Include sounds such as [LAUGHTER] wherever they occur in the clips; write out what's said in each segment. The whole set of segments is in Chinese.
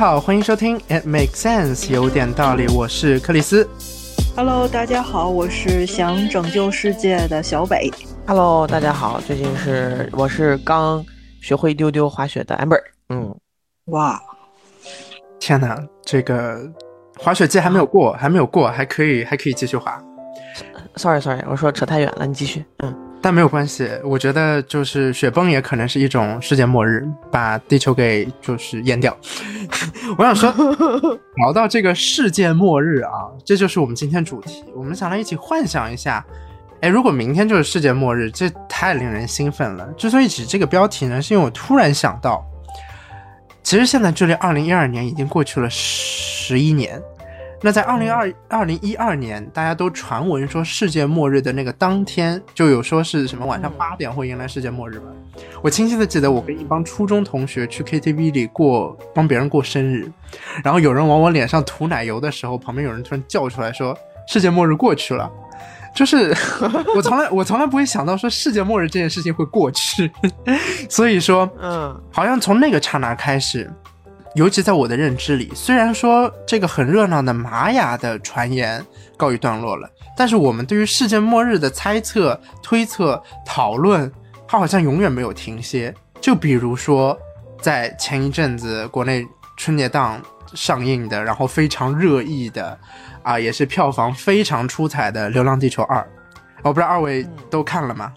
家好，欢迎收听 It Makes Sense，有点道理。我是克里斯。Hello，大家好，我是想拯救世界的小北。Hello，大家好，最近是我是刚学会一丢丢滑雪的 Amber。嗯，哇，天哪，这个滑雪季还没有过，还没有过，还可以，还可以继续滑。Sorry，Sorry，我说扯太远了，你继续。嗯。但没有关系，我觉得就是雪崩也可能是一种世界末日，把地球给就是淹掉。[LAUGHS] 我想说，[LAUGHS] 聊到这个世界末日啊，这就是我们今天主题。我们想来一起幻想一下，哎，如果明天就是世界末日，这太令人兴奋了。之所以起这个标题呢，是因为我突然想到，其实现在距离二零一二年已经过去了十一年。那在二零二二零一二年，大家都传闻说世界末日的那个当天，就有说是什么晚上八点会迎来世界末日吧。我清晰的记得，我跟一帮初中同学去 KTV 里过，帮别人过生日，然后有人往我脸上涂奶油的时候，旁边有人突然叫出来说：“世界末日过去了。”就是 [LAUGHS] 我从来我从来不会想到说世界末日这件事情会过去，[LAUGHS] 所以说，嗯，好像从那个刹那开始。尤其在我的认知里，虽然说这个很热闹的玛雅的传言告一段落了，但是我们对于世界末日的猜测、推测、讨论，它好像永远没有停歇。就比如说，在前一阵子国内春节档上映的，然后非常热议的，啊，也是票房非常出彩的《流浪地球二》，我不知道二位都看了吗？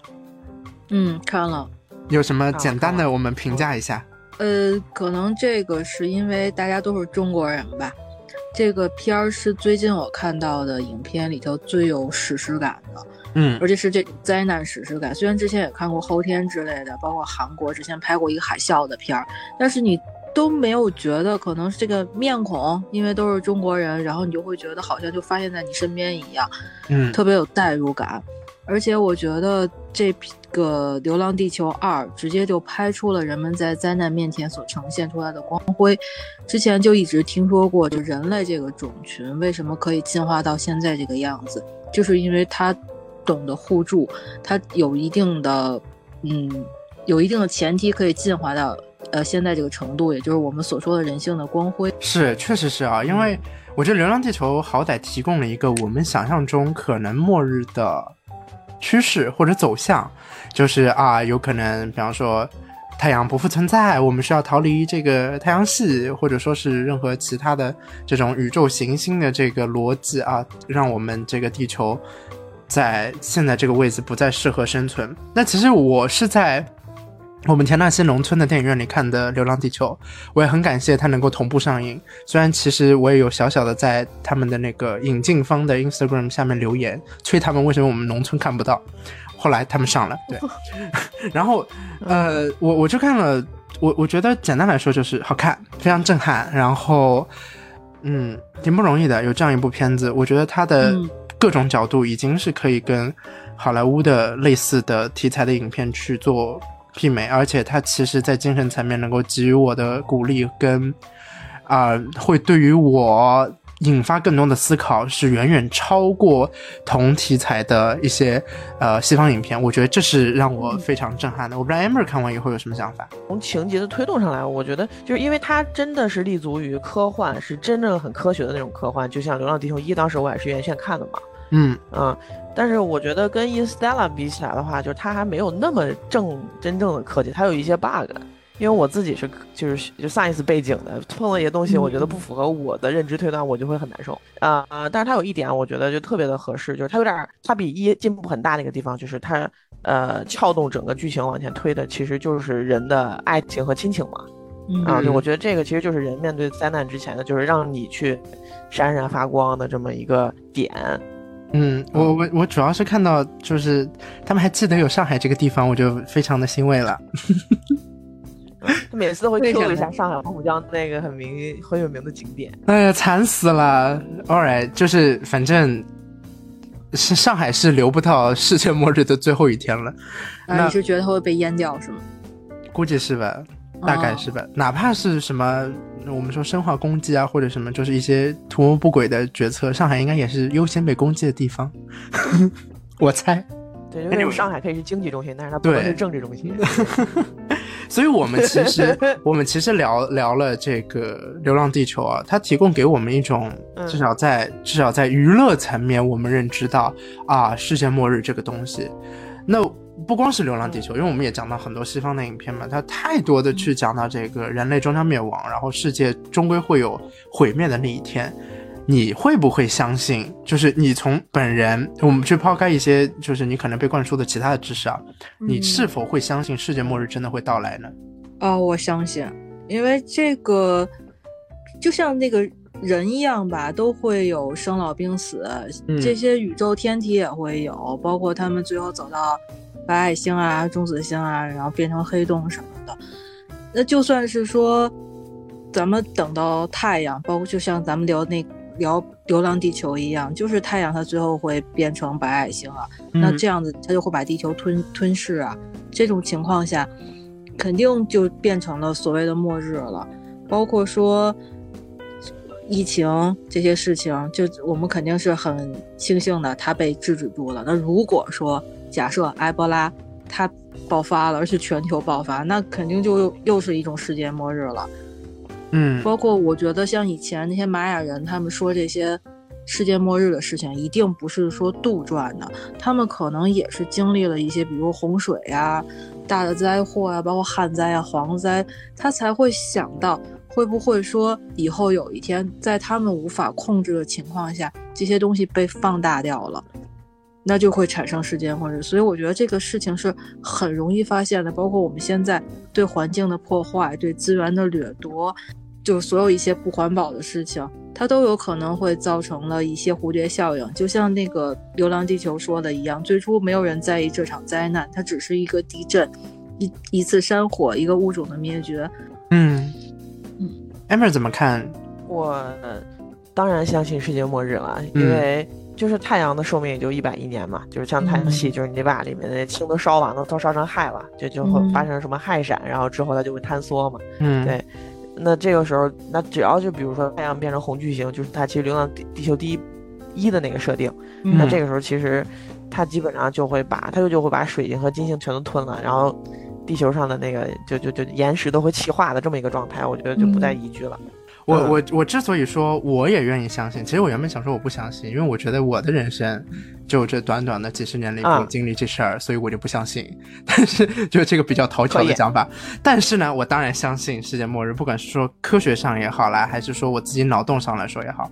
嗯，看了。有什么简单的我们评价一下？呃，可能这个是因为大家都是中国人吧。这个片儿是最近我看到的影片里头最有史诗感的，嗯，而且是这灾难史诗感。虽然之前也看过《后天》之类的，包括韩国之前拍过一个海啸的片儿，但是你都没有觉得可能是这个面孔，因为都是中国人，然后你就会觉得好像就发现在你身边一样，嗯，特别有代入感。而且我觉得这个《流浪地球二》直接就拍出了人们在灾难面前所呈现出来的光辉。之前就一直听说过，就人类这个种群为什么可以进化到现在这个样子，就是因为它懂得互助，它有一定的，嗯，有一定的前提可以进化到呃现在这个程度，也就是我们所说的人性的光辉。是，确实是啊，因为我觉得《流浪地球》好歹提供了一个我们想象中可能末日的。趋势或者走向，就是啊，有可能，比方说，太阳不复存在，我们需要逃离这个太阳系，或者说是任何其他的这种宇宙行星的这个逻辑啊，让我们这个地球在现在这个位置不再适合生存。那其实我是在。我们田纳西农村的电影院里看的《流浪地球》，我也很感谢它能够同步上映。虽然其实我也有小小的在他们的那个引进方的 Instagram 下面留言，催他们为什么我们农村看不到。后来他们上了，对。[LAUGHS] 然后，呃，我我就看了，我我觉得简单来说就是好看，非常震撼。然后，嗯，挺不容易的，有这样一部片子，我觉得它的各种角度已经是可以跟好莱坞的类似的题材的影片去做。媲美，而且它其实在精神层面能够给予我的鼓励跟，啊，会对于我引发更多的思考，是远远超过同题材的一些呃西方影片。我觉得这是让我非常震撼的。我不知道 Amber 看完以后有什么想法。从情节的推动上来，我觉得就是因为它真的是立足于科幻，是真正很科学的那种科幻。就像《流浪地球一》，当时我也是院线看的嘛。嗯嗯，但是我觉得跟《Instella》比起来的话，就是它还没有那么正真正的科技，它有一些 bug。因为我自己是就是就 science 背景的，碰到一些东西，我觉得不符合我的认知推断，我就会很难受啊啊！但是它有一点，我觉得就特别的合适，就是它有点，它比一进步很大的一个地方，就是它呃撬动整个剧情往前推的，其实就是人的爱情和亲情嘛。啊，就我觉得这个其实就是人面对灾难之前的，就是让你去闪闪发光的这么一个点。嗯，我我我主要是看到就是他们还记得有上海这个地方，我就非常的欣慰了。他每次都会 [LAUGHS] Q 一下上海黄浦江那个很名很有名的景点。哎呀，惨死了！All right，就是反正是上海是留不到世界末日的最后一天了。你是觉得它会被淹掉是吗？估计是吧，大概是吧。哪怕是什么。我们说生化攻击啊，或者什么，就是一些图谋不轨的决策，上海应该也是优先被攻击的地方。[LAUGHS] 我猜，对，因为上海可以是经济中心，但是它不能是政治中心。[LAUGHS] 所以我们其实 [LAUGHS] 我们其实聊聊了这个《流浪地球》啊，它提供给我们一种嗯至少在至少在娱乐层面，我们认知到啊世界末日这个东西。那不光是《流浪地球》，因为我们也讲到很多西方的影片嘛，它太多的去讲到这个人类终将灭亡，然后世界终归会有毁灭的那一天。你会不会相信？就是你从本人，我们去抛开一些，就是你可能被灌输的其他的知识啊，你是否会相信世界末日真的会到来呢？哦，我相信，因为这个就像那个人一样吧，都会有生老病死，嗯这些宇宙天体也会有，包括他们最后走到白矮星啊、中子星啊，然后变成黑洞什么的。那就算是说，咱们等到太阳，包括就像咱们聊那聊《流浪地球》一样，就是太阳它最后会变成白矮星啊，那嗯这样子它就会把地球吞吞噬啊。这种情况下，肯定就变成了所谓的末日了。包括说疫情这些事情，就我们肯定是很庆幸的，它被制止住了。那如果说假设埃博拉它爆发了，而且全球爆发，那肯定就又又是一种世界末日了。嗯包括我觉得像以前那些玛雅人，他们说这些世界末日的事情，一定不是说杜撰的，他们可能也是经历了一些，比如洪水啊、大的灾祸啊，包括旱灾啊、蝗灾，他才会想到会不会说以后有一天，在他们无法控制的情况下，这些东西被放大掉了。那就会产生世界末日，所以我觉得这个事情是很容易发现的。包括我们现在对环境的破坏、对资源的掠夺，就所有一些不环保的事情，它都有可能会造成了一些蝴蝶效应。就像那个《流浪地球》说的一样，最初没有人在意这场灾难，它只是一个地震、一一次山火、一个物种的灭绝。嗯嗯，Amber 怎么看？我呃当然相信世界末日了，嗯因为就是太阳的寿命也就一百亿年嘛，就是像太阳系，嗯就是你把里面的氢都烧完了，都烧成氦了，就就会嗯发生什么氦闪，然后之后它就会坍缩嘛。嗯，对那这个时候，那只要就比如说太阳变成红巨星，就是它其实流浪地地球第一一的那个设定，嗯那这个时候其实它基本上就会把它就就会把水晶和金星全都吞了，然后地球上的那个就就就岩石都会气化的这么一个状态，我觉得就不再宜居了。嗯我我我之所以说我也愿意相信，其实我原本想说我不相信，因为我觉得我的人生就这短短的几十年里没有啊经历这事儿，所以我就不相信。[LAUGHS] 但是就这个比较讨巧的讲法，但是呢，我当然相信世界末日，不管是说科学上也好啦，还是说我自己脑洞上来说也好，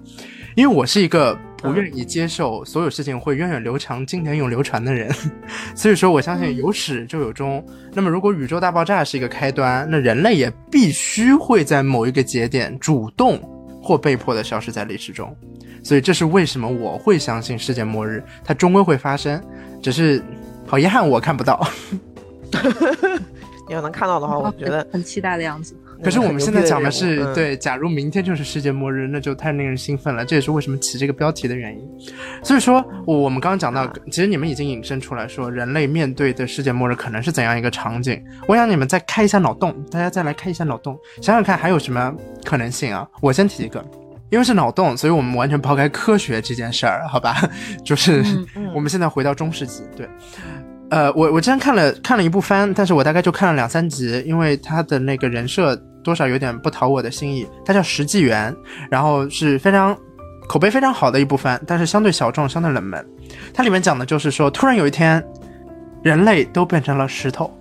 因为我是一个不愿意接受所有事情会源远流长、经典永流传的人，[LAUGHS] 所以说我相信有始就有终。那么如果宇宙大爆炸是一个开端，那人类也必须会在某一个节点主动或被迫的消失在历史中。所以这是为什么我会相信世界末日，它终归会发生，只是好遗憾我看不到。[LAUGHS] 你要能看到的话，我觉得 [LAUGHS] 很期待的样子。可是我们现在讲的是，嗯对，假如明天就是世界末日，那就太令人兴奋了。这也是为什么起这个标题的原因。所以说，我我们刚刚讲到啊，其实你们已经引申出来说，人类面对的世界末日可能是怎样一个场景。我想你们再开一下脑洞，大家再来开一下脑洞，想想看还有什么可能性啊？我先提一个。因为是脑洞，所以我们完全抛开科学这件事儿，好吧？[LAUGHS] 就是、我们现在回到中世纪，对，呃，我我之前看了看了一部番，但是我大概就看了两三集，因为他的那个人设多少有点不讨我的心意。他叫《石纪元》，然后是非常口碑非常好的一部番，但是相对小众，相对冷门。它里面讲的就是说，突然有一天，人类都变成了石头，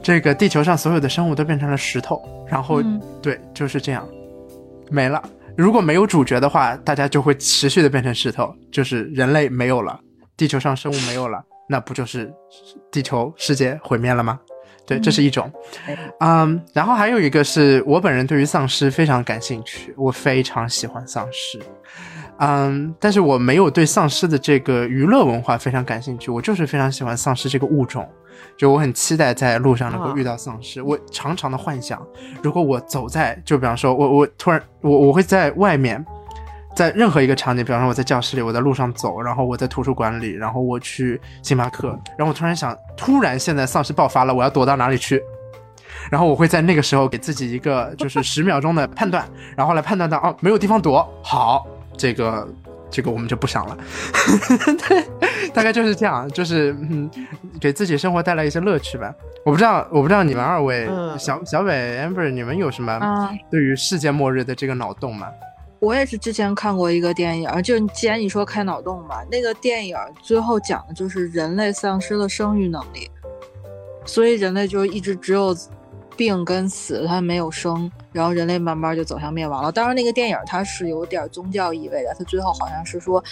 这个地球上所有的生物都变成了石头，然后、嗯对，就是这样，没了。如果没有主角的话，大家就会持续的变成石头，就是人类没有了，地球上生物没有了，那不就是地球世界毁灭了吗？对，这是一种。嗯，然后还有一个是我本人对于丧尸非常感兴趣，我非常喜欢丧尸。嗯，但是我没有对丧尸的这个娱乐文化非常感兴趣，我就是非常喜欢丧尸这个物种，就我很期待在路上能够啊遇到丧尸。我常常的幻想，如果我走在，就比方说我我突然我我会在外面，在任何一个场景，比方说我在教室里，我在路上走，然后我在图书馆里，然后我去星巴克，然后我突然想，突然现在丧尸爆发了，我要躲到哪里去？[LAUGHS] 然后我会在那个时候给自己一个就是十秒钟的判断，然后来判断到哦没有地方躲，好，这个这个我们就不想了。[LAUGHS] 对，大概就是这样，就是嗯，给自己生活带来一些乐趣吧。我不知道，我不知道你们二位，嗯小小伟 Amber，你们有什么啊，对于世界末日的这个脑洞吗？我也是之前看过一个电影，就既然你说开脑洞嘛，那个电影最后讲的就是人类丧失了生育能力，所以人类就一直只有病跟死，他没有生，然后人类慢慢就走向灭亡了。当然，那个电影它是有点宗教意味的，它最后好像是说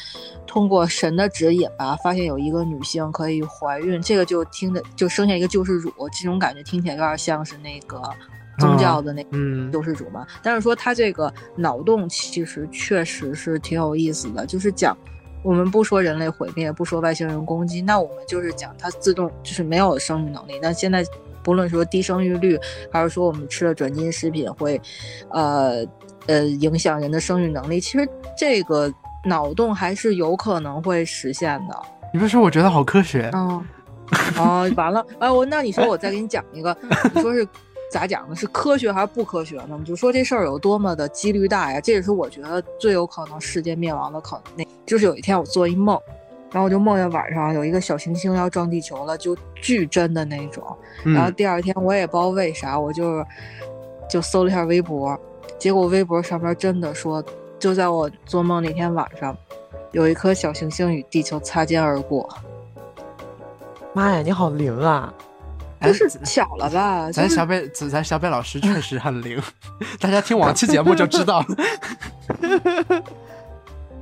通过神的指引吧，发现有一个女性可以怀孕，这个就听着就生下一个救世主，这种感觉听起来有点像是那个宗教的那救世主嘛。但是说他这个脑洞其实确实是挺有意思的，就是讲我们不说人类毁灭，不说外星人攻击，那我们就是讲它自动就是没有生育能力。那现在不论说低生育率，还是说我们吃了转基因食品会，呃呃影响人的生育能力，其实这个脑洞还是有可能会实现的。你别说，我觉得好科学。嗯，哦，完了，哎，我那你说我再给你讲一个，[LAUGHS] 你说是咋讲呢？是科学还是不科学呢？你就说这事儿有多么的几率大呀？这也是我觉得最有可能世界灭亡的可能。那就是有一天我做一梦，然后我就梦见晚上有一个小行星要撞地球了，就巨真的那种。嗯然后第二天我也不知道为啥，我就就搜了一下微博，结果微博上面真的说，就在我做梦那天晚上，有一颗小行星与地球擦肩而过。妈呀，你好灵啊！哎就是巧了吧？就是咱小北，咱小北老师确实很灵，[LAUGHS] 大家听往期节目就知道了。[LAUGHS]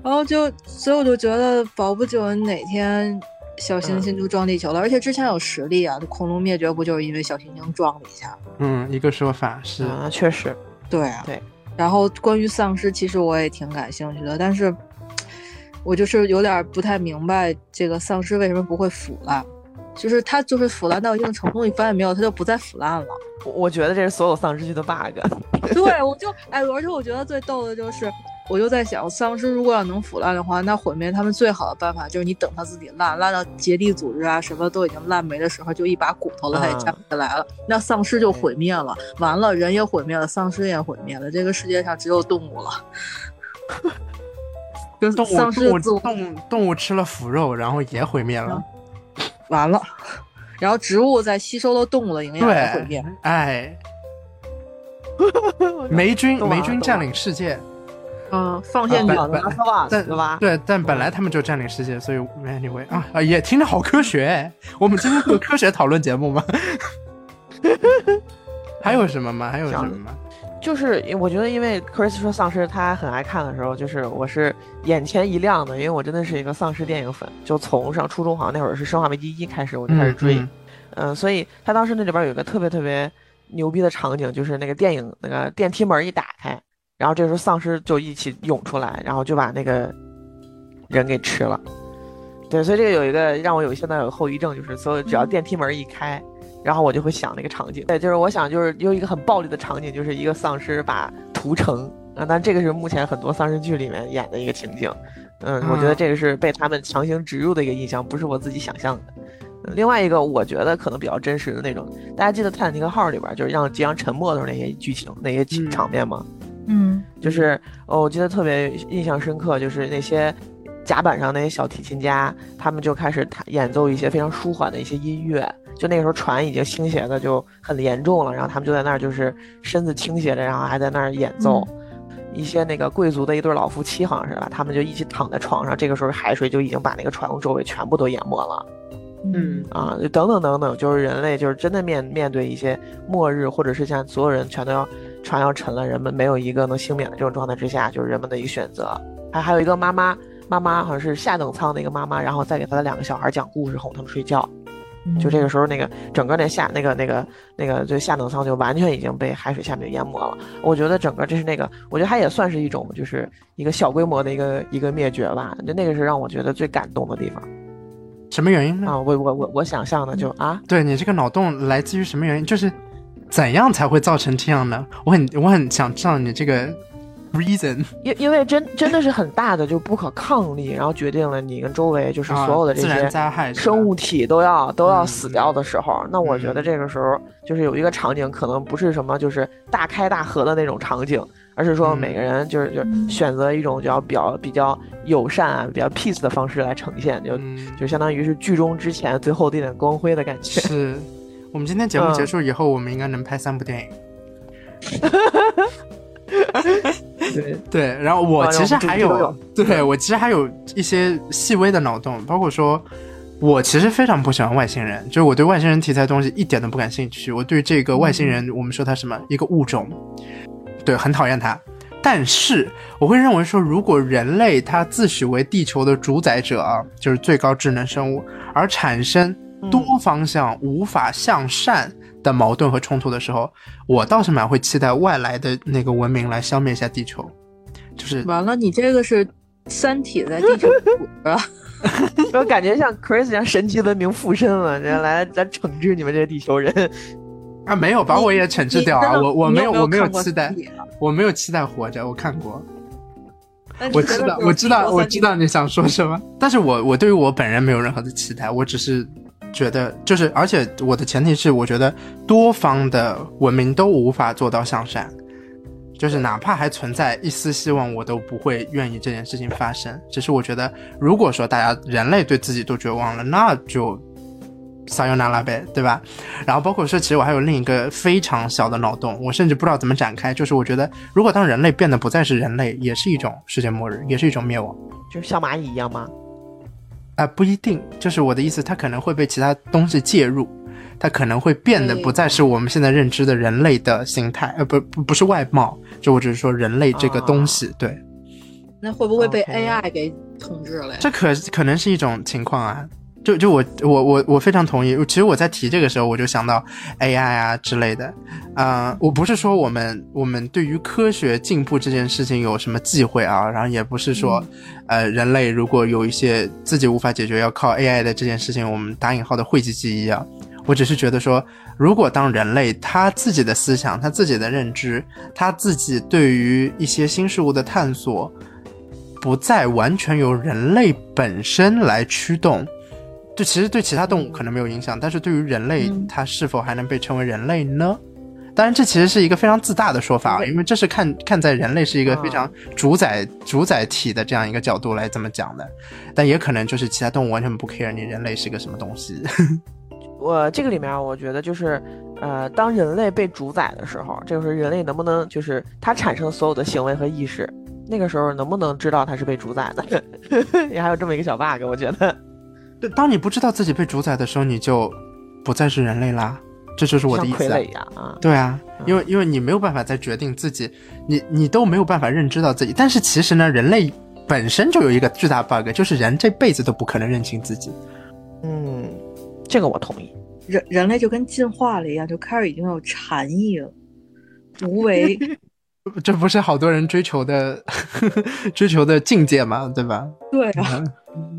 然后就，所以我就觉得，保不准哪天小行星就撞地球了。而且之前有实例啊，恐龙灭绝不就是因为小行星撞了一下？嗯，一个说法是，啊，确实，对啊，对。然后关于丧尸，其实我也挺感兴趣的，但是我就是有点不太明白这个丧尸为什么不会腐烂。就是它就是腐烂到一定程度，你发现没有，它就不再腐烂了。我我觉得这是所有丧尸剧的 bug。对，我就哎，而且我觉得最逗的就是，我就在想，丧尸如果要能腐烂的话，那毁灭他们最好的办法就是你等它自己烂，烂到结缔组织啊什么都已经烂没的时候，就一把骨头了，它也站不起来了，那丧尸就毁灭了。完了，人也毁灭了，丧尸也毁灭了，这个世界上只有动物了。跟动物丧尸动物动物动物吃了腐肉，然后也毁灭了。完了，然后植物在吸收了动物的营养也毁灭对。，哎，[LAUGHS] 霉菌霉菌占领世界，嗯，放线本卷的拉斯瓦但对吧？对，但本来他们就占领世界，所以 anyway 啊啊，也听着好科学哎。我们今天是有科学讨论节目吗？[LAUGHS] 还有什么吗？还有什么吗？就是我觉得，因为 Chris 说丧尸他很爱看的时候，就是我是眼前一亮的，因为我真的是一个丧尸电影粉，就从上初中好像那会儿是《生化危机一》开始我就开始追，嗯嗯、所以他当时那里边有一个特别特别牛逼的场景，就是那个电影那个电梯门一打开，然后这时候丧尸就一起涌出来，然后就把那个人给吃了。对，所以这个有一个让我有现在有后遗症，就是所有只要电梯门一开，然后我就会想那个场景。对，就是我想就是用一个很暴力的场景，就是一个丧尸把屠城啊，但这个是目前很多丧尸剧里面演的一个情景。嗯，我觉得这个是被他们强行植入的一个印象，不是我自己想象的。嗯另外一个，我觉得可能比较真实的那种，大家记得《泰坦尼克号》里边就是让即将沉没的时候那些剧情、那些嗯场面吗？嗯就是哦，我记得特别印象深刻，就是那些甲板上那些小提琴家，他们就开始弹演奏一些非常舒缓的一些音乐。就那个时候船已经倾斜的就很严重了，然后他们就在那儿就是身子倾斜着，然后还在那儿演奏。一些那个贵族的一对老夫妻好像是吧，他们就一起躺在床上，这个时候海水就已经把那个船周围全部都淹没了。嗯啊，就等等等等，就是人类就是真的面面对一些末日，或者是像所有人全都要船要沉了，人们没有一个能幸免的这种状态之下，就是人们的一个选择。还还有一个妈妈，妈妈好像是下等舱的一个妈妈，然后再给她的两个小孩讲故事，哄他们睡觉。就这个时候，那个整个那下那个那个那个就下等舱就完全已经被海水下面淹没了。我觉得整个这是那个，我觉得它也算是一种就是一个小规模的一个一个灭绝吧。就那个是让我觉得最感动的地方什么原因呢？啊！我我我我想象的就啊，对你这个脑洞来自于什么原因？就是怎样才会造成这样呢？我很我很想知道你这个 reason，因因为真真的是很大的就不可抗力，然后决定了你跟周围就是所有的这些生物体都要都要嗯死掉的时候，那我觉得嗯。这个时候就是有一个场景，可能不是什么就是大开大合的那种场景，而是说嗯。每个人就是就是选择一种比较比较比较友善啊、比较 peace 的方式来呈现，就嗯，就相当于是剧中之前最后的一点光辉的感觉。是我们今天节目嗯结束以后，我们应该能拍三部电影。对，对，然后我啊其实还有，对我其实还有一些细微的脑洞，包括说，我其实非常不喜欢外星人，就是我对外星人题材的东西一点都不感兴趣。我对这个外星人，我们说它什么一个物种，对，很讨厌它。但是我会认为说，如果人类它自诩为地球的主宰者啊，就是最高智能生物，而产生多方向无法向善的矛盾和冲突的时候，我倒是蛮会期待外来的那个文明来消灭一下地球。就是完了，你这个是《三体》在地球补着，[LAUGHS] 我感觉像 Chris 像神奇文明附身了，这来来惩治你们这些地球人。啊，没有把我也惩治掉啊！我我没有我没有期待我没有期待活着，我看过，我知道我知道我知道你想说什么，但是我我对于我本人没有任何的期待，我只是觉得就是，而且我的前提是，我觉得多方的文明都无法做到向善，就是哪怕还存在一丝希望，我都不会愿意这件事情发生。只是我觉得，如果说大家人类对自己都绝望了，那就撒由那拉呗，对吧？然后包括说，其实我还有另一个非常小的脑洞，我甚至不知道怎么展开。就是我觉得，如果当人类变得不再是人类，也是一种世界末日，也是一种灭亡。就像蚂蚁一样吗？啊、不一定，就是我的意思，它可能会被其他东西介入，它可能会变得不再是我们现在认知的人类的形态，呃，不不不是外貌，就我只是说人类这个东西，对，那会不会被 AI 给统治了呀？这可可能是一种情况啊。就就我我我我非常同意。其实我在提这个时候，我就想到 AI 啊之类的。啊、我不是说我们我们对于科学进步这件事情有什么忌讳啊，然后也不是说，呃，人类如果有一些自己无法解决要靠 AI 的这件事情，我们打引号的讳疾忌医啊。我只是觉得说，如果当人类他自己的思想、他自己的认知、他自己对于一些新事物的探索，不再完全由人类本身来驱动，就其实对其他动物可能没有影响，但是对于人类嗯，它是否还能被称为人类呢？当然，这其实是一个非常自大的说法啊，因为这是看看在人类是一个非常主宰主宰体的这样一个角度来这么讲的，但也可能就是其他动物完全不 care 你人类是个什么东西。[LAUGHS] 我这个里面，我觉得就是，呃，当人类被主宰的时候，这个时候人类能不能就是它产生所有的行为和意识，那个时候能不能知道它是被主宰的？[LAUGHS] 也还有这么一个小 bug，我觉得。对，当你不知道自己被主宰的时候，你就不再是人类啦。这就是我的意思啊、像傀儡一样啊。对啊，嗯因为因为你没有办法再决定自己，你你都没有办法认知到自己。但是其实呢，人类本身就有一个巨大 bug，就是人这辈子都不可能认清自己。嗯，这个我同意。人人类就跟进化了一样，就开始已经有禅意了，无为。[LAUGHS] 这不是好多人追求的 [LAUGHS] 追求的境界嘛，对吧？对啊，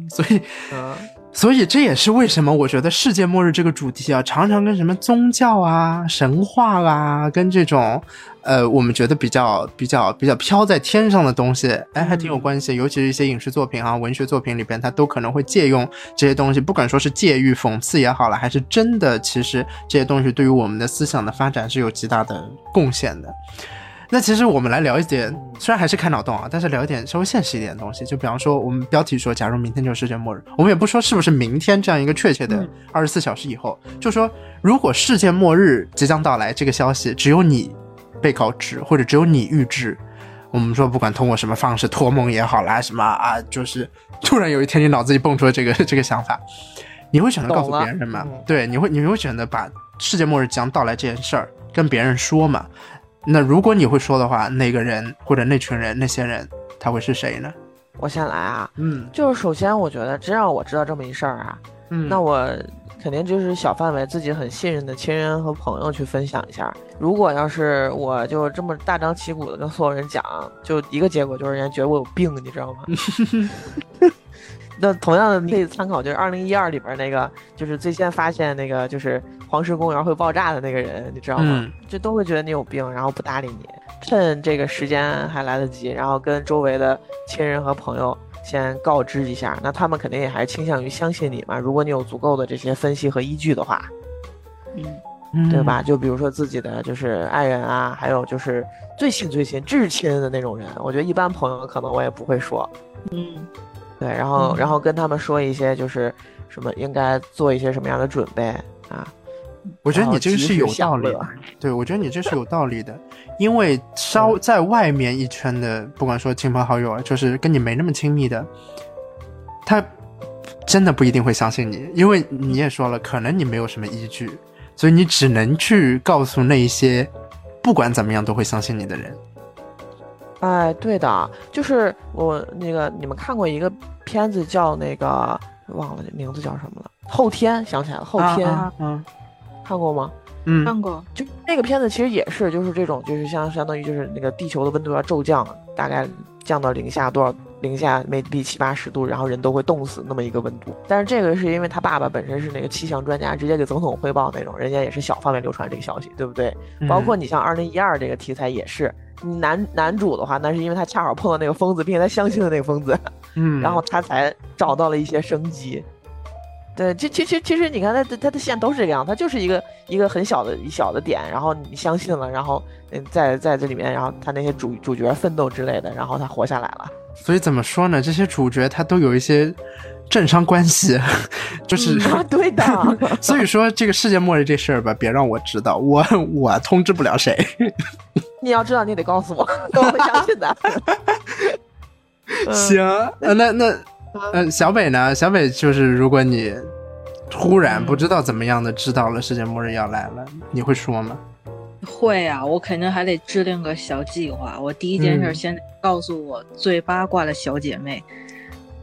所以嗯，所以这也是为什么我觉得世界末日这个主题啊，常常跟什么宗教啊、神话啊，跟这种呃我们觉得比较比较比较飘在天上的东西，哎，还挺有关系。尤其是一些影视作品啊、文学作品里边，它都可能会借用这些东西，不管说是借喻、讽刺也好了，还是真的，其实这些东西对于我们的思想的发展是有极大的贡献的。那其实我们来聊一点，虽然还是开脑洞啊，但是聊一点稍微现实一点的东西。就比方说，我们标题说，假如明天就是世界末日，我们也不说是不是明天这样一个确切的嗯二十四小时以后，就说如果世界末日即将到来这个消息只有你被告知，或者只有你预知，我们说不管通过什么方式托梦也好啦，什么啊，就是突然有一天你脑子里蹦出了这个 [LAUGHS] 这个想法，你会选择告诉别人吗？嗯对，你会你会选择把世界末日即将到来这件事儿跟别人说吗？那如果你会说的话，那个人或者那群人那些人他会是谁呢？我先来啊，嗯就是首先我觉得，真让我知道这么一事儿啊，嗯那我肯定就是小范围自己很信任的亲人和朋友去分享一下。如果要是我就这么大张旗鼓的跟所有人讲，就一个结果就是人家觉得我有病，你知道吗？[LAUGHS] 那同样的，你可以参考，就是二零一二里边那个，就是最先发现那个，就是黄石公园会爆炸的那个人，你知道吗？嗯就都会觉得你有病，然后不搭理你。趁这个时间还来得及，然后跟周围的亲人和朋友先告知一下，那他们肯定也还是倾向于相信你嘛。如果你有足够的这些分析和依据的话，嗯，嗯对吧？？就比如说自己的就是爱人啊，还有就是最亲最亲、至亲的那种人，我觉得一般朋友可能我也不会说。嗯，对，然后嗯然后跟他们说一些就是什么应该做一些什么样的准备啊。我觉得你这个是有道理的对我觉得你这是有道理的，因为稍在外面一圈的，不管说亲朋好友啊，就是跟你没那么亲密的，他真的不一定会相信你，因为你也说了，可能你没有什么依据，所以你只能去告诉那一些不管怎么样都会相信你的人。哎，对的，就是我那个你们看过一个片子叫那个忘了名字叫什么了，后天想起来了，后天、看过吗？嗯。看过，就那个片子其实也是，就是这种，就是相相当于就是那个地球的温度要骤降，大概降到零下多少，零下 maybe 七八十度，然后人都会冻死那么一个温度。但是这个是因为他爸爸本身是那个气象专家，直接给总统汇报那种，人家也是小范围流传这个消息，对不对？嗯包括你像二零一二这个题材也是，男男主的话，那是因为他恰好碰到那个疯子，并且他相信了那个疯子，嗯，[LAUGHS] 然后他才找到了一些生机。对，其其实其实你看他的他的线都是这个样，他就是一个一个很小的一小的点，然后你相信了，然后嗯在在这里面，然后他那些主主角奋斗之类的，然后他活下来了。所以怎么说呢？这些主角他都有一些政商关系，就是、啊，对的，[LAUGHS] 所以说这个世界末日这事儿吧，别让我知道，我我通知不了谁。[LAUGHS] 你要知道，你得告诉我，我会相信的。嗯行，呃，那那呃，小北呢？小北就是，如果你突然不知道怎么样的知道了世界末日要来了，你会说吗？会啊，我肯定还得制定个小计划。我第一件事嗯先告诉我最八卦的小姐妹，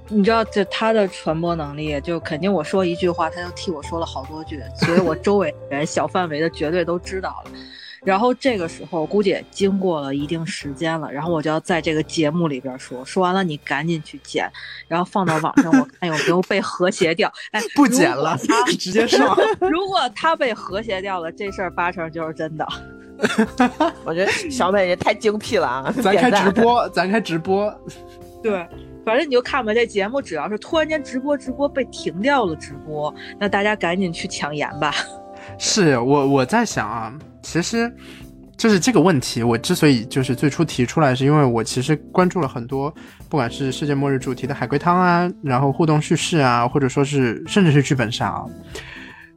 你知道，这她的传播能力，就肯定我说一句话，她就替我说了好多句，所以我周围人小范围的绝对都知道了。然后这个时候估计也经过了一定时间了，然后我就要在这个节目里边说，说完了你赶紧去剪，然后放到网上，我看有没有被和谐掉。哎，不剪了直接上。[LAUGHS] 如果他被和谐掉了，这事儿八成就是真的。[LAUGHS] 我觉得小美也太精辟了啊！[LAUGHS] 咱开直播，咱开直播。对，反正你就看吧，这节目只要是突然间直播直播被停掉了直播，那大家赶紧去抢盐吧。是我我在想啊，其实就是这个问题，我之所以就是最初提出来，是因为我其实关注了很多，不管是世界末日主题的海龟汤啊，然后互动叙事啊，或者说是甚至是剧本杀啊。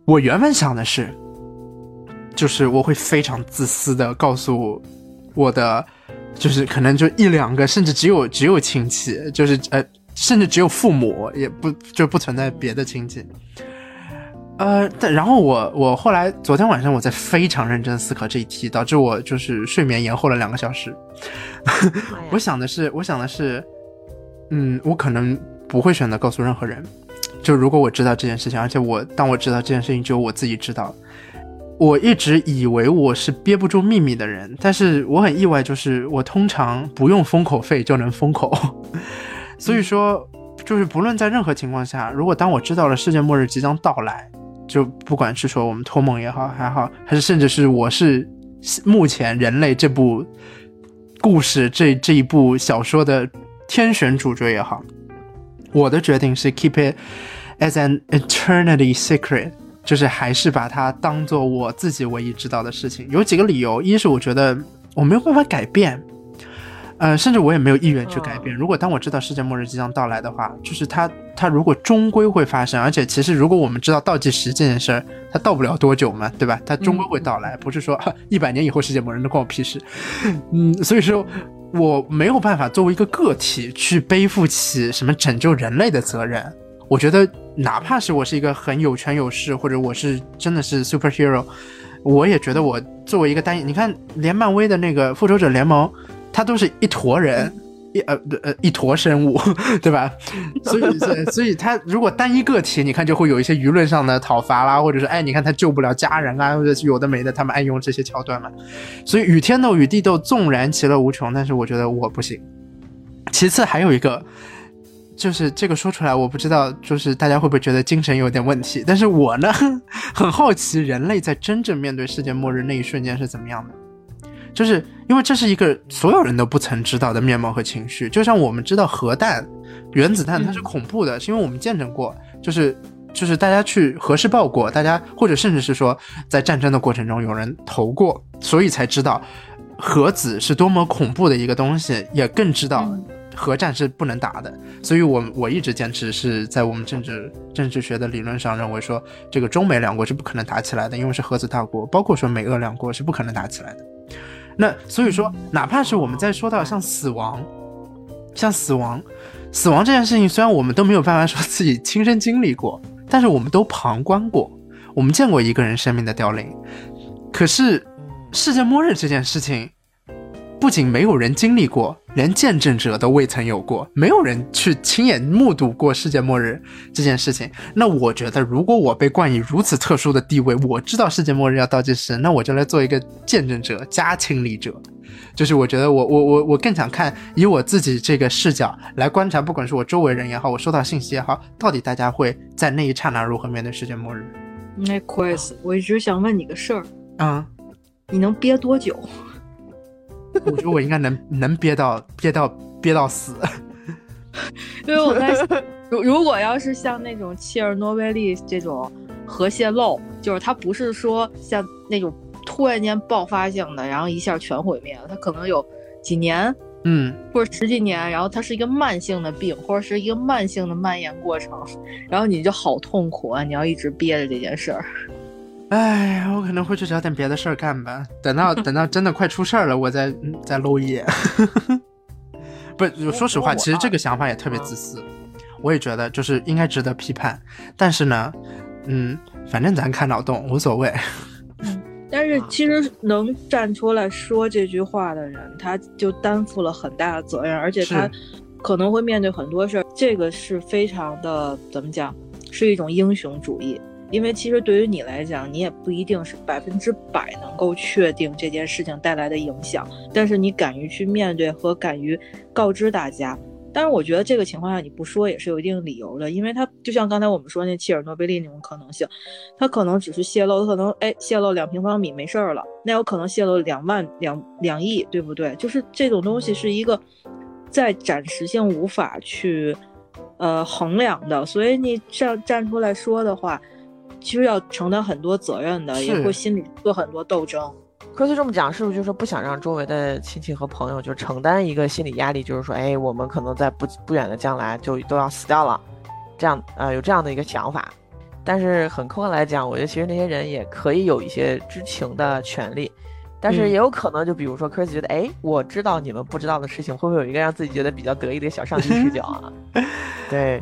我原本想的是，就是我会非常自私的告诉我的，就是可能就一两个，甚至只有只有亲戚，就是呃，甚至只有父母，也不就不存在别的亲戚。呃，但然后我我后来昨天晚上我在非常认真思考这一题，导致我就是睡眠延后了两个小时。[LAUGHS] 我想的是，我想的是，嗯，我可能不会选择告诉任何人。就如果我知道这件事情，而且我当我知道这件事情只有我自己知道，我一直以为我是憋不住秘密的人，但是我很意外，就是我通常不用封口费就能封口，[LAUGHS] 所以说，就是不论在任何情况下，如果当我知道了世界末日即将到来，就不管是说我们托梦也好，还好，还是甚至是我是目前人类这部故事这这一部小说的天选主角也好，我的决定是 keep it as an eternity secret，就是还是把它当做我自己唯一知道的事情。有几个理由，一是我觉得我没有办法改变。呃，甚至我也没有意愿去改变。如果当我知道世界末日即将到来的话，就是它，它如果终归会发生，而且其实如果我们知道倒计时这件事儿，它到不了多久嘛，对吧？它终归会到来，不是说 [LAUGHS] 一百年以后世界末日那关我屁事。嗯，所以说我没有办法作为一个个体去背负起什么拯救人类的责任。我觉得，哪怕是我是一个很有权有势，或者我是真的是 superhero，我也觉得我作为一个单，你看连漫威的那个复仇者联盟。它都是一坨人，一呃呃一坨生物，[LAUGHS] 对吧？所以所以 [LAUGHS] 所以它如果单一个体，你看就会有一些舆论上的讨伐啦，或者是哎，你看他救不了家人啊，或者是有的没的，他们爱用这些桥段嘛。所以与天斗与地斗纵然其乐无穷，但是我觉得我不行。其次还有一个，就是这个说出来，我不知道，就是大家会不会觉得精神有点问题？但是我呢，很好奇人类在真正面对世界末日那一瞬间是怎么样的。就是因为这是一个所有人都不曾知道的面貌和情绪，就像我们知道核弹、原子弹它是恐怖的，是因为我们见证过，就是就是大家去核试爆过，大家或者甚至是说在战争的过程中有人投过，所以才知道核子是多么恐怖的一个东西，也更知道核战是不能打的。所以我我一直坚持是在我们政治政治学的理论上认为说，这个中美两国是不可能打起来的，因为是核子大国，包括说美俄两国是不可能打起来的。那所以说，哪怕是我们在说到像死亡，像死亡，死亡这件事情，虽然我们都没有办法说自己亲身经历过，但是我们都旁观过，我们见过一个人生命的凋零。可是，世界末日这件事情。不仅没有人经历过，连见证者都未曾有过，没有人去亲眼目睹过世界末日这件事情。那我觉得，如果我被冠以如此特殊的地位，我知道世界末日要倒计时，那我就来做一个见证者加亲历者。就是我觉得，我我我我更想看以我自己这个视角来观察，不管是我周围人也好，我收到信息也好，到底大家会在那一刹那如何面对世界末日。那 Chris，我一直想问你个事儿，啊，你能憋多久？我觉得我应该能能憋到憋到憋到死，[LAUGHS] 因为我在如如果要是像那种切尔诺贝利这种核泄漏，就是它不是说像那种突然间爆发性的，然后一下全毁灭了，它可能有几年，嗯，或者十几年，然后它是一个慢性的病，或者是一个慢性的蔓延过程，然后你就好痛苦啊！你要一直憋着这件事儿。哎，我可能会去找点别的事儿干吧。等到 [LAUGHS] 等到真的快出事儿了，我再再搂一眼。[LAUGHS] 不，说实话，其实这个想法也特别自私。我也觉得就是应该值得批判，但是呢，嗯，反正咱看脑洞无所谓。[LAUGHS] 但是其实能站出来说这句话的人，他就担负了很大的责任，而且他可能会面对很多事儿。这个是非常的怎么讲，是一种英雄主义。因为其实对于你来讲，你也不一定是百分之百能够确定这件事情带来的影响，但是你敢于去面对和敢于告知大家。但是我觉得这个情况下你不说也是有一定理由的，因为它就像刚才我们说那切尔诺贝利那种可能性，它可能只是泄露，可能哎泄露两平方米没事儿了，那有可能泄露两万两两亿，对不对？就是这种东西是一个在暂时性无法去呃衡量的，所以你站站出来说的话。其实要承担很多责任的，也会心里做很多斗争。科斯这么讲，是不是就是不想让周围的亲戚和朋友就承担一个心理压力？就是说，哎，我们可能在不不远的将来就都要死掉了，这样呃有这样的一个想法。但是很客观来讲，我觉得其实那些人也可以有一些知情的权利，但是也有可能就比如说科斯觉得，哎，我知道你们不知道的事情，会不会有一个让自己觉得比较得意的小上帝视角啊？[LAUGHS] 对，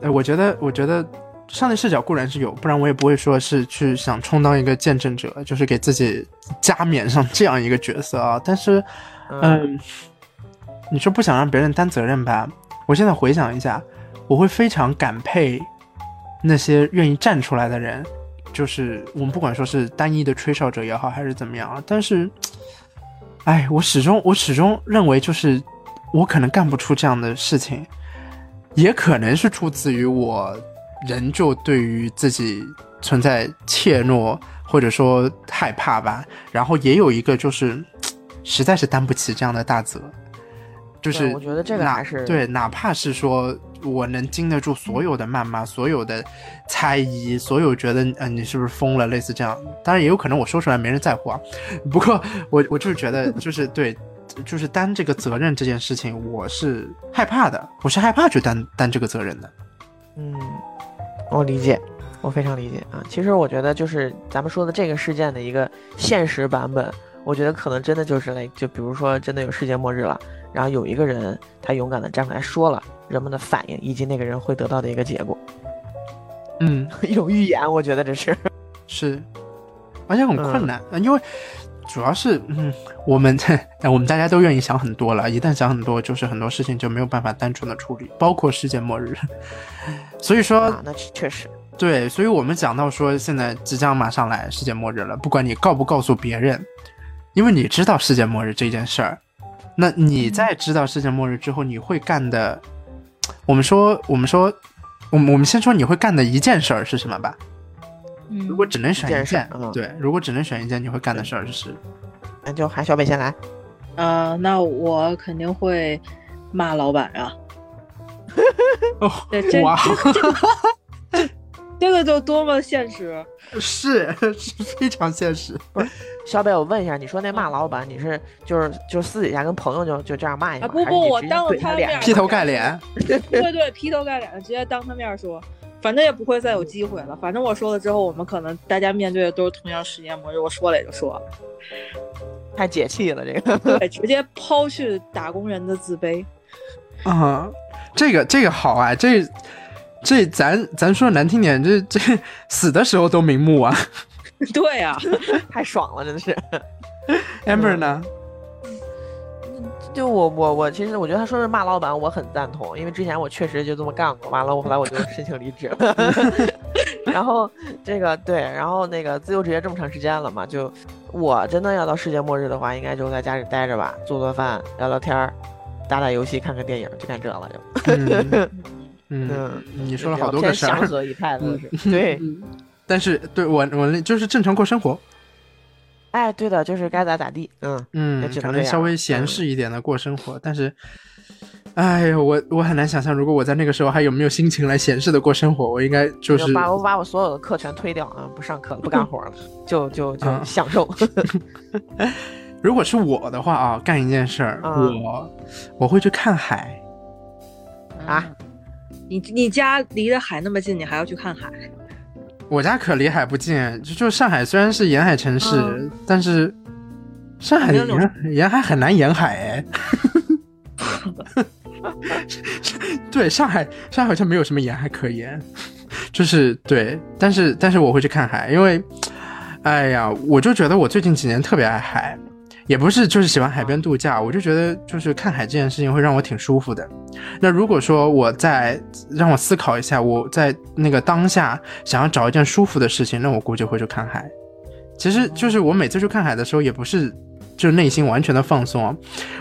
哎，我觉得，我觉得。上帝视角固然是有，不然我也不会说是去想充当一个见证者，就是给自己加冕上这样一个角色啊。但是，嗯，你说不想让别人担责任吧？我现在回想一下，我会非常感佩那些愿意站出来的人，就是我们不管说是单一的吹哨者也好，还是怎么样啊。但是，哎，我始终我始终认为，就是我可能干不出这样的事情，也可能是出自于我。人就对于自己存在怯懦或者说害怕吧，然后也有一个就是，实在是担不起这样的大责，就是我觉得这个还是对，哪怕是说我能经得住所有的谩骂、所有的猜疑、所有觉得嗯你是不是疯了类似这样，当然也有可能我说出来没人在乎啊。不过我我就是觉得就是对，就是担这个责任这件事情，我是害怕的，我是害怕去担担这个责任的，嗯。我理解，我非常理解啊。其实我觉得就是咱们说的这个事件的一个现实版本，我觉得可能真的就是那，就比如说真的有世界末日了，然后有一个人他勇敢的站出来说了，人们的反应以及那个人会得到的一个结果。嗯，[LAUGHS] 一种预言，我觉得这是是，而且很困难，因为主要是嗯，我们 [LAUGHS] 我们大家都愿意想很多了，一旦想很多，就是很多事情就没有办法单纯的处理，包括世界末日。所以说，那确实对。所以我们讲到说，现在即将马上来世界末日了，不管你告不告诉别人，因为你知道世界末日这件事儿，那你在知道世界末日之后，你会干的我们说我们说，我们我们先说你会干的一件事儿是什么吧？嗯如果只能选一件事件，嗯对，如果只能选一件，你会干的事儿是？那就喊小北先来。呃，那我肯定会骂老板啊。[LAUGHS] 哦对，这哇，这个就多么现实。是是非常现实。小北，我问一下，你说那骂老板，你是就是就是私底下跟朋友就就这样骂一下，啊不不还是你直接我当着他面劈头盖脸，[LAUGHS] 对对，劈头盖脸的直接当他面说，反正也不会再有机会了。反正我说了之后，我们可能大家面对的都是同样世界末日，我说了也就说了，太解气了，这个。对，直接抛去打工人的自卑。[LAUGHS] 啊、这个这个好啊，这这咱咱说难听点，这这死的时候都瞑目啊。对呀、[LAUGHS] 太爽了，真的是。Amber 呢？就我我我，其实我觉得他说是骂老板，我很赞同，因为之前我确实就这么干过，完了我后来我就申请离职了。[LAUGHS] 然后这个对，然后那个自由职业这么长时间了嘛，就我真的要到世界末日的话，应该就在家里待着吧，做做饭，聊聊天儿，打打游戏，看看电影，就干这了就。嗯 [LAUGHS] 嗯，嗯，你说了好多个事儿祥。和一派的嗯是。对，[LAUGHS] 嗯，但是对我我就是正常过生活，哎，对的，就是该咋咋地。嗯，嗯也，只能这样可能稍微闲适一点的过生活，但是。哎呀，我我很难想象，如果我在那个时候还有没有心情来闲适的过生活，我应该就就是把我把我所有的课全推掉啊，不上课了，不干活了，就就就啊享受。[LAUGHS] 如果是我的话啊，干一件事儿，啊我我会去看海。啊你你家离着海那么近，你还要去看海？我家可离海不近，就就上海虽然是沿海城市，嗯。但是上海沿沿海很难沿海哎。[LAUGHS] 对，上海上海好像没有什么沿海可言，就是对，但是但是我会去看海，因为，哎呀，我就觉得我最近几年特别爱海，也不是就是喜欢海边度假，我就觉得就是看海这件事情会让我挺舒服的。那如果说我在让我思考一下，我在那个当下想要找一件舒服的事情，那我估计会去看海。其实就是我每次去看海的时候，也不是就内心完全的放松啊。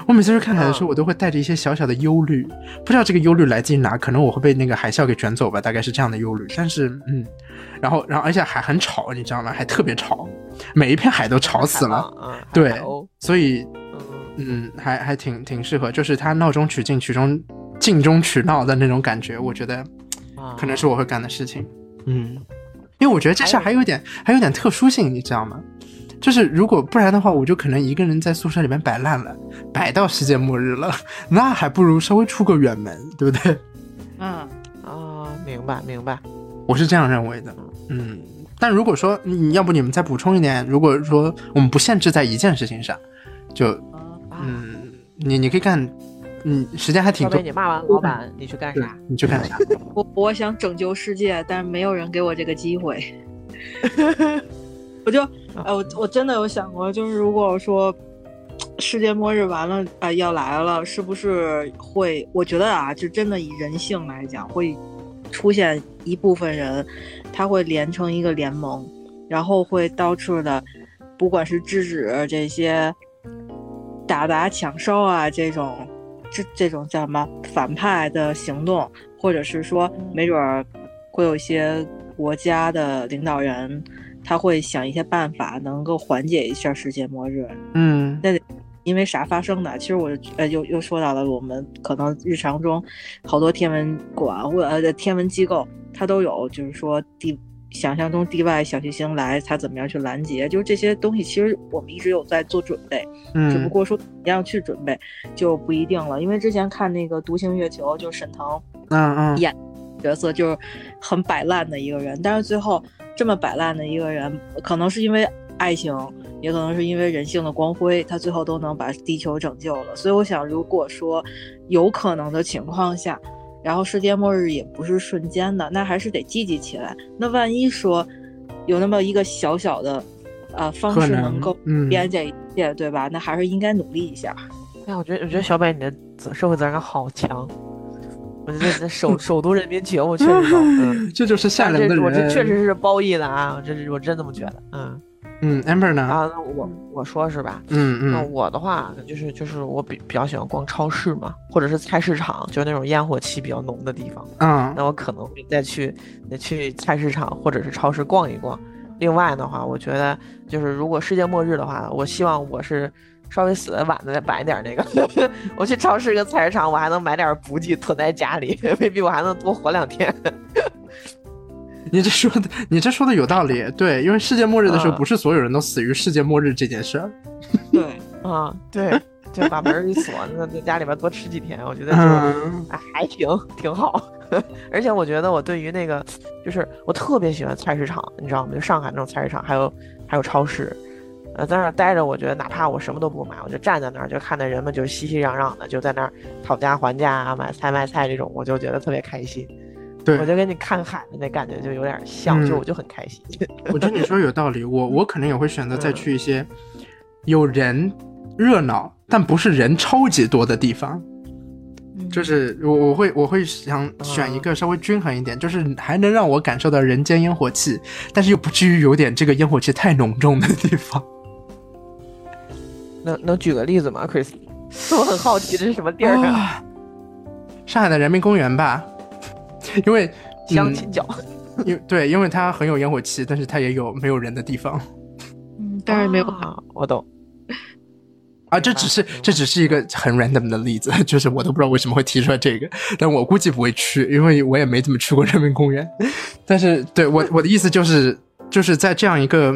我每次去看海的时候，我都会带着一些小小的忧虑，不知道这个忧虑来自于哪，可能我会被那个海啸给卷走吧，大概是这样的忧虑。但是嗯，然后然后而且还很吵，你知道吗？还特别吵，每一片海都吵死了。啊！对所以嗯，嗯，还还挺挺适合，就是它闹中取静，取中静中取闹的那种感觉，我觉得啊可能是我会干的事情。嗯，因为我觉得这事儿还有点还有点特殊性，你知道吗？就是如果不然的话，我就可能一个人在宿舍里面摆烂了，摆到世界末日了，[LAUGHS] 那还不如稍微出个远门，对不对？嗯，啊，明白明白。我是这样认为的。嗯，但如果说你要不你们再补充一点，如果说我们不限制在一件事情上，就啊，嗯，你你可以干，嗯，时间还挺多，，你骂完老板，你去干啥？，你去干啥？[LAUGHS] 我我想拯救世界，但是没有人给我这个机会。[LAUGHS] 我就，哎，我我真的有想过，就是如果说世界末日完了，啊、要来了，是不是会？我觉得啊，就真的以人性来讲，会出现一部分人，他会连成一个联盟，然后会到处的，不管是制止这些打砸抢烧啊这种，这这种叫什么反派的行动，或者是说，没准儿会有一些国家的领导人，他会想一些办法，能够缓解一下世界末日。嗯因为啥发生的？其实我呃又又说到了我们可能日常中好多天文馆或呃天文机构，它都有就是说地想象中地外小行星来，它怎么样去拦截？就是这些东西，其实我们一直有在做准备，只不嗯过说怎么样去准备就不一定了。因为之前看那个《独行月球》，就沈腾嗯嗯演角色就是很摆烂的一个人，但是最后这么摆烂的一个人，可能是因为爱情，也可能是因为人性的光辉，他最后都能把地球拯救了。所以我想，如果说有可能的情况下，然后世界末日也不是瞬间的，那还是得积极起来。那万一说有那么一个小小的呃方式能够嗯改变这一切，对吧？那还是应该努力一下。哎呀，我觉得我觉得小北你的责社会责任感好强，我觉得这首 [LAUGHS] 首都人民觉悟确实高，嗯。[LAUGHS] 这就是善但良的人。这我这确实是褒义的啊，我这是我真这么觉得，嗯，嗯，amber 呢？啊，那我我说是吧？嗯嗯那嗯我的话就是就是我比比较喜欢逛超市嘛，或者是菜市场，就是那种烟火气比较浓的地方。嗯那我可能会再去再去菜市场或者是超市逛一逛。另外的话，我觉得就是如果世界末日的话，我希望我是稍微死的晚的晚一点那个。[LAUGHS] 我去超市跟菜市场，我还能买点补给囤在家里，[LAUGHS] 未必我还能多活两天。你这说的，你这说的有道理。对，因为世界末日的时候，啊不是所有人都死于世界末日这件事儿。[LAUGHS] 对，啊，对，就把门儿一锁，那在家里边多吃几天，我觉得就、嗯哎还挺挺好。[LAUGHS] 而且我觉得我对于那个，就是我特别喜欢菜市场，你知道吗？就上海那种菜市场，还有还有超市，呃，在那儿待着，我觉得哪怕我什么都不买，我就站在那儿，就看着人们就是熙熙攘攘的，就在那儿讨价还价啊，买菜卖菜这种，我就觉得特别开心。对我就跟你看海的那感觉就有点像，嗯就我就很开心。[LAUGHS] 我觉得你说有道理，我我可能也会选择再嗯去一些有人热闹，但不是人超级多的地方。嗯就是我我会我会想选一个稍微均衡一点，就是还能让我感受到人间烟火气，但是又不至于有点这个烟火气太浓重的地方。[LAUGHS] 能能举个例子吗，Chris？[LAUGHS] 我很好奇这是什么地儿啊？啊上海的人民公园吧，因为嗯相亲角。因为 [LAUGHS] 对，因为它很有烟火气，但是它也有没有人的地方嗯，当然没有啊，我懂。啊。这只是这只是一个很 random 的例子，[LAUGHS] 就是我都不知道为什么会提出来这个，但我估计不会去，因为我也没怎么去过人民公园。但是对我我的意思就是就是在这样一个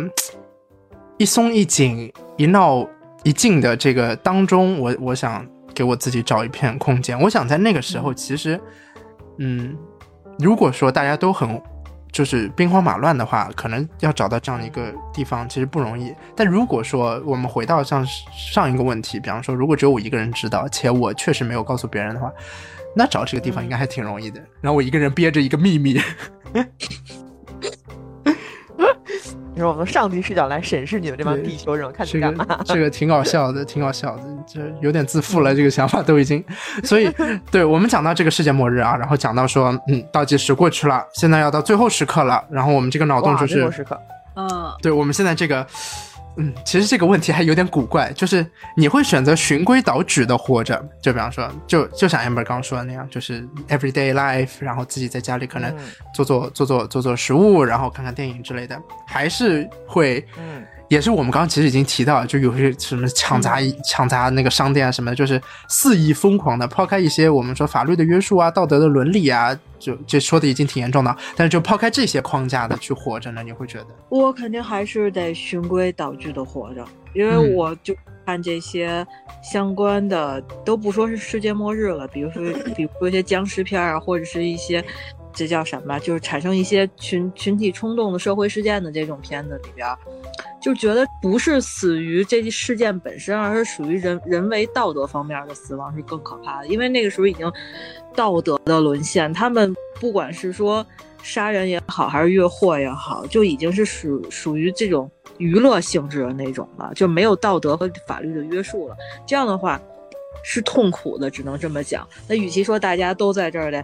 一松一紧、一闹一静的这个当中，我我想给我自己找一片空间。我想在那个时候，其实嗯，如果说大家都很就是兵荒马乱的话，可能要找到这样一个地方其实不容易。但如果说我们回到像上一个问题，比方说如果只有我一个人知道，且我确实没有告诉别人的话，那找这个地方应该还挺容易的。然后我一个人憋着一个秘密，[LAUGHS] 你说我们上帝视角来审视你们这帮地球人，看你这干嘛？个 [LAUGHS] 这个挺搞笑的，挺搞笑的，这有点自负了，这个想法都已经。所以，对我们讲到这个世界末日啊，然后讲到说，嗯，倒计时过去了，现在要到最后时刻了，然后我们这个脑洞，就是最后时刻，嗯，对我们现在这个，嗯，其实这个问题还有点古怪，就是你会选择循规蹈矩的活着，就比方说，就就像 Amber 刚说的那样，就是 everyday life，然后自己在家里可能嗯。做做做做做做食物，然后看看电影之类的，还是会，嗯，也是我们刚刚其实已经提到，就有些什么抢砸抢砸那个商店啊什么的，就是肆意疯狂的抛开一些我们说法律的约束啊、道德的伦理啊，就这说的已经挺严重的，但是就抛开这些框架的去活着呢，你会觉得，我肯定还是得循规蹈矩的活着，因为我就看这些相关的，都不说是世界末日了，比如说，比如说一些僵尸片啊，或者是一些这叫什么，就是产生一些群群体冲动的社会事件的这种片子里边，就觉得不是死于这事件本身，而是属于人人为道德方面的死亡是更可怕的，因为那个时候已经道德的沦陷，他们不管是说杀人也好，还是越货也好，就已经是属属于这种娱乐性质的那种了，就没有道德和法律的约束了。这样的话是痛苦的，只能这么讲。那与其说大家都在这儿的。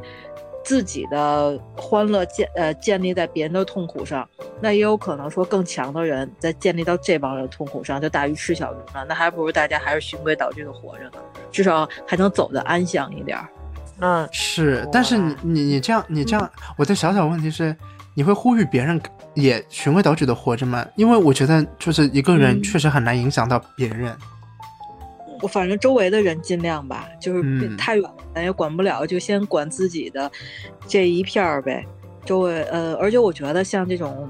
自己的欢乐建呃建立在别人的痛苦上，那也有可能说更强的人在建立到这帮人痛苦上，就大鱼吃小鱼了。那还不如大家还是循规蹈矩的活着呢，至少还能走得安详一点儿。嗯，是，但是你你你这样你这样，我的小小问题是，你会呼吁别人也循规蹈矩的活着吗？因为我觉得就是一个人嗯确实很难影响到别人。我反正周围的人尽量吧，就是太远了咱也管不了，就先管自己的这一片儿呗。周围呃，而且我觉得像这种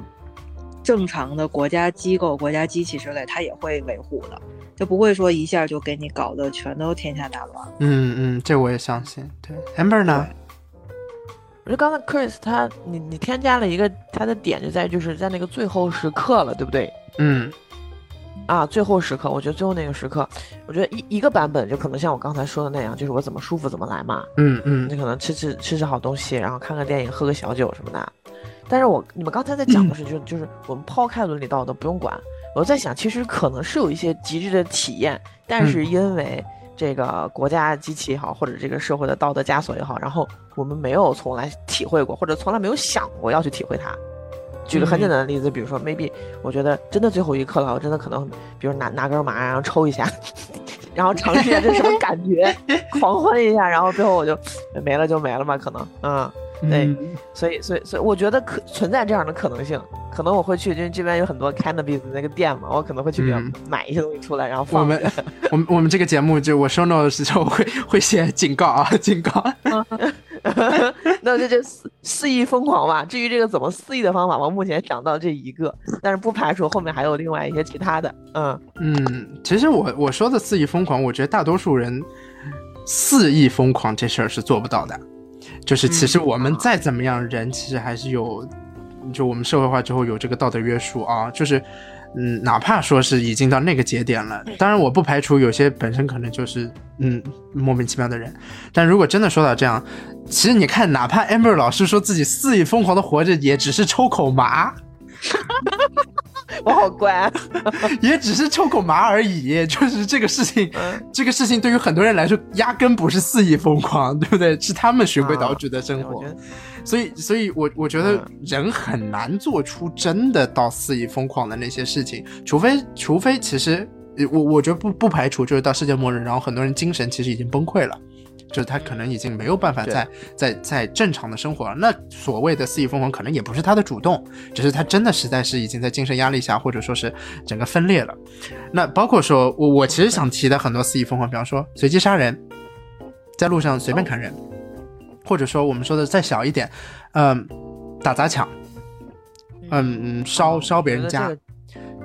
正常的国家机构、国家机器之类，它也会维护的，就不会说一下就给你搞得全都天下大乱。嗯嗯，这我也相信。对，amber 呢？我觉得刚才 Chris 他你你添加了一个他的点就在于就是在那个最后时刻了，对不对？嗯啊，最后时刻，我觉得最后那个时刻，我觉得一一个版本就可能像我刚才说的那样，就是我怎么舒服怎么来嘛。嗯嗯你可能吃吃吃吃好东西，然后看看电影，喝个小酒什么的。但是我你们刚才在讲的是，就就是我们抛开伦理道德不用管。我在想，其实可能是有一些极致的体验，但是因为这个国家机器也好，或者这个社会的道德枷锁也好，然后我们没有从来体会过，或者从来没有想过要去体会它。举个很简单的例子，比如说 maybe 我觉得真的最后一刻了，我真的可能比如拿拿根麻，然后抽一下，[LAUGHS] 然后尝试一下这什么感觉，狂欢一下，然后最后我就没了就没了嘛，可能，嗯。对，所以所以所以，我觉得可存在这样的可能性，可能我会去，因为这边有很多 cannabis 那个店嘛，我可能会去买一些东西出来，然后放。[LAUGHS] 我们我们我们这个节目就我收 note 的时候会会写警告啊，警告。[LAUGHS] [LAUGHS] 那这就肆肆意疯狂吧。至于这个怎么肆意的方法，我目前想到这一个，但是不排除后面还有另外一些其他的。嗯嗯，其实我我说的肆意疯狂，我觉得大多数人肆意疯狂这事儿是做不到的。就是其实我们再怎么样，人其实还是有，就我们社会化之后有这个道德约束啊。就是，嗯，哪怕说是已经到那个节点了，当然我不排除有些本身可能就是嗯莫名其妙的人。但如果真的说到这样，其实你看，哪怕 Amber 老师说自己肆意疯狂的活着，也只是抽口麻。[LAUGHS] 我好乖，[LAUGHS] 也只是抽口麻而已。就是这个事情，这个事情对于很多人来说，压根不是肆意疯狂，对不对？是他们循规蹈矩的生活。所以，所以我我觉得人很难做出真的到肆意疯狂的那些事情，除非，除非，其实我我觉得不不排除，就是到世界末日，然后很多人精神其实已经崩溃了。就是他可能已经没有办法再再再正常的生活了。那所谓的肆意疯狂，可能也不是他的主动，只是他真的实在是已经在精神压力下，或者说是整个分裂了。那包括说我我其实想提的很多肆意疯狂，比方说随机杀人，在路上随便砍人，或者说我们说的再小一点，嗯，打砸抢，嗯嗯，烧烧别人家。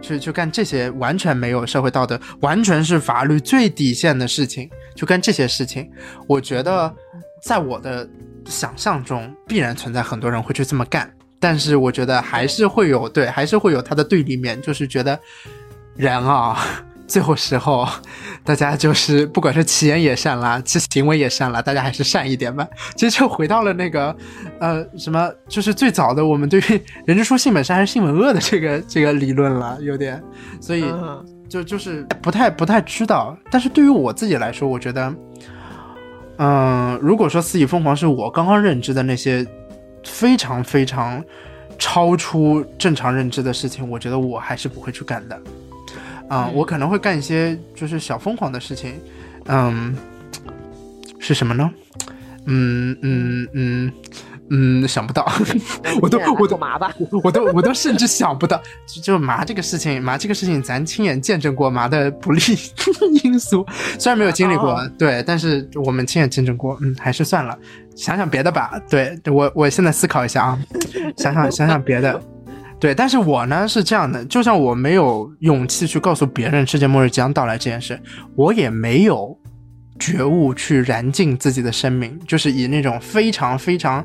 去去干这些完全没有社会道德，完全是法律最底线的事情，就干这些事情。我觉得，在我的想象中，必然存在很多人会去这么干，但是我觉得还是会有对，还是会有他的对立面，就是觉得人啊。最后时候，[LAUGHS] 大家就是不管是起言也善啦，其行为也善啦，大家还是善一点吧。其实就回到了那个，呃，什么，就是最早的我们对于人之初性本善还是性本恶的这个 [LAUGHS] 这个理论了，有点，所以就就是不太不太知道。但是对于我自己来说，我觉得，嗯，如果说肆意疯狂是我刚刚认知的那些非常非常超出正常认知的事情，我觉得我还是不会去干的。啊，我可能会干一些就是小疯狂的事情，嗯，是什么呢？嗯嗯嗯嗯，想不到，[LAUGHS] 我都我都麻吧，我都我都甚至想不到，就麻这个事情，麻这个事情，咱亲眼见证过麻的不利 [LAUGHS] 因素，虽然没有经历过，对，但是我们亲眼见证过，嗯，还是算了，想想别的吧。对我，我现在思考一下啊，想想想想别的。对，但是我呢是这样的，就像我没有勇气去告诉别人世界末日即将到来这件事，我也没有觉悟去燃尽自己的生命，就是以那种非常非常，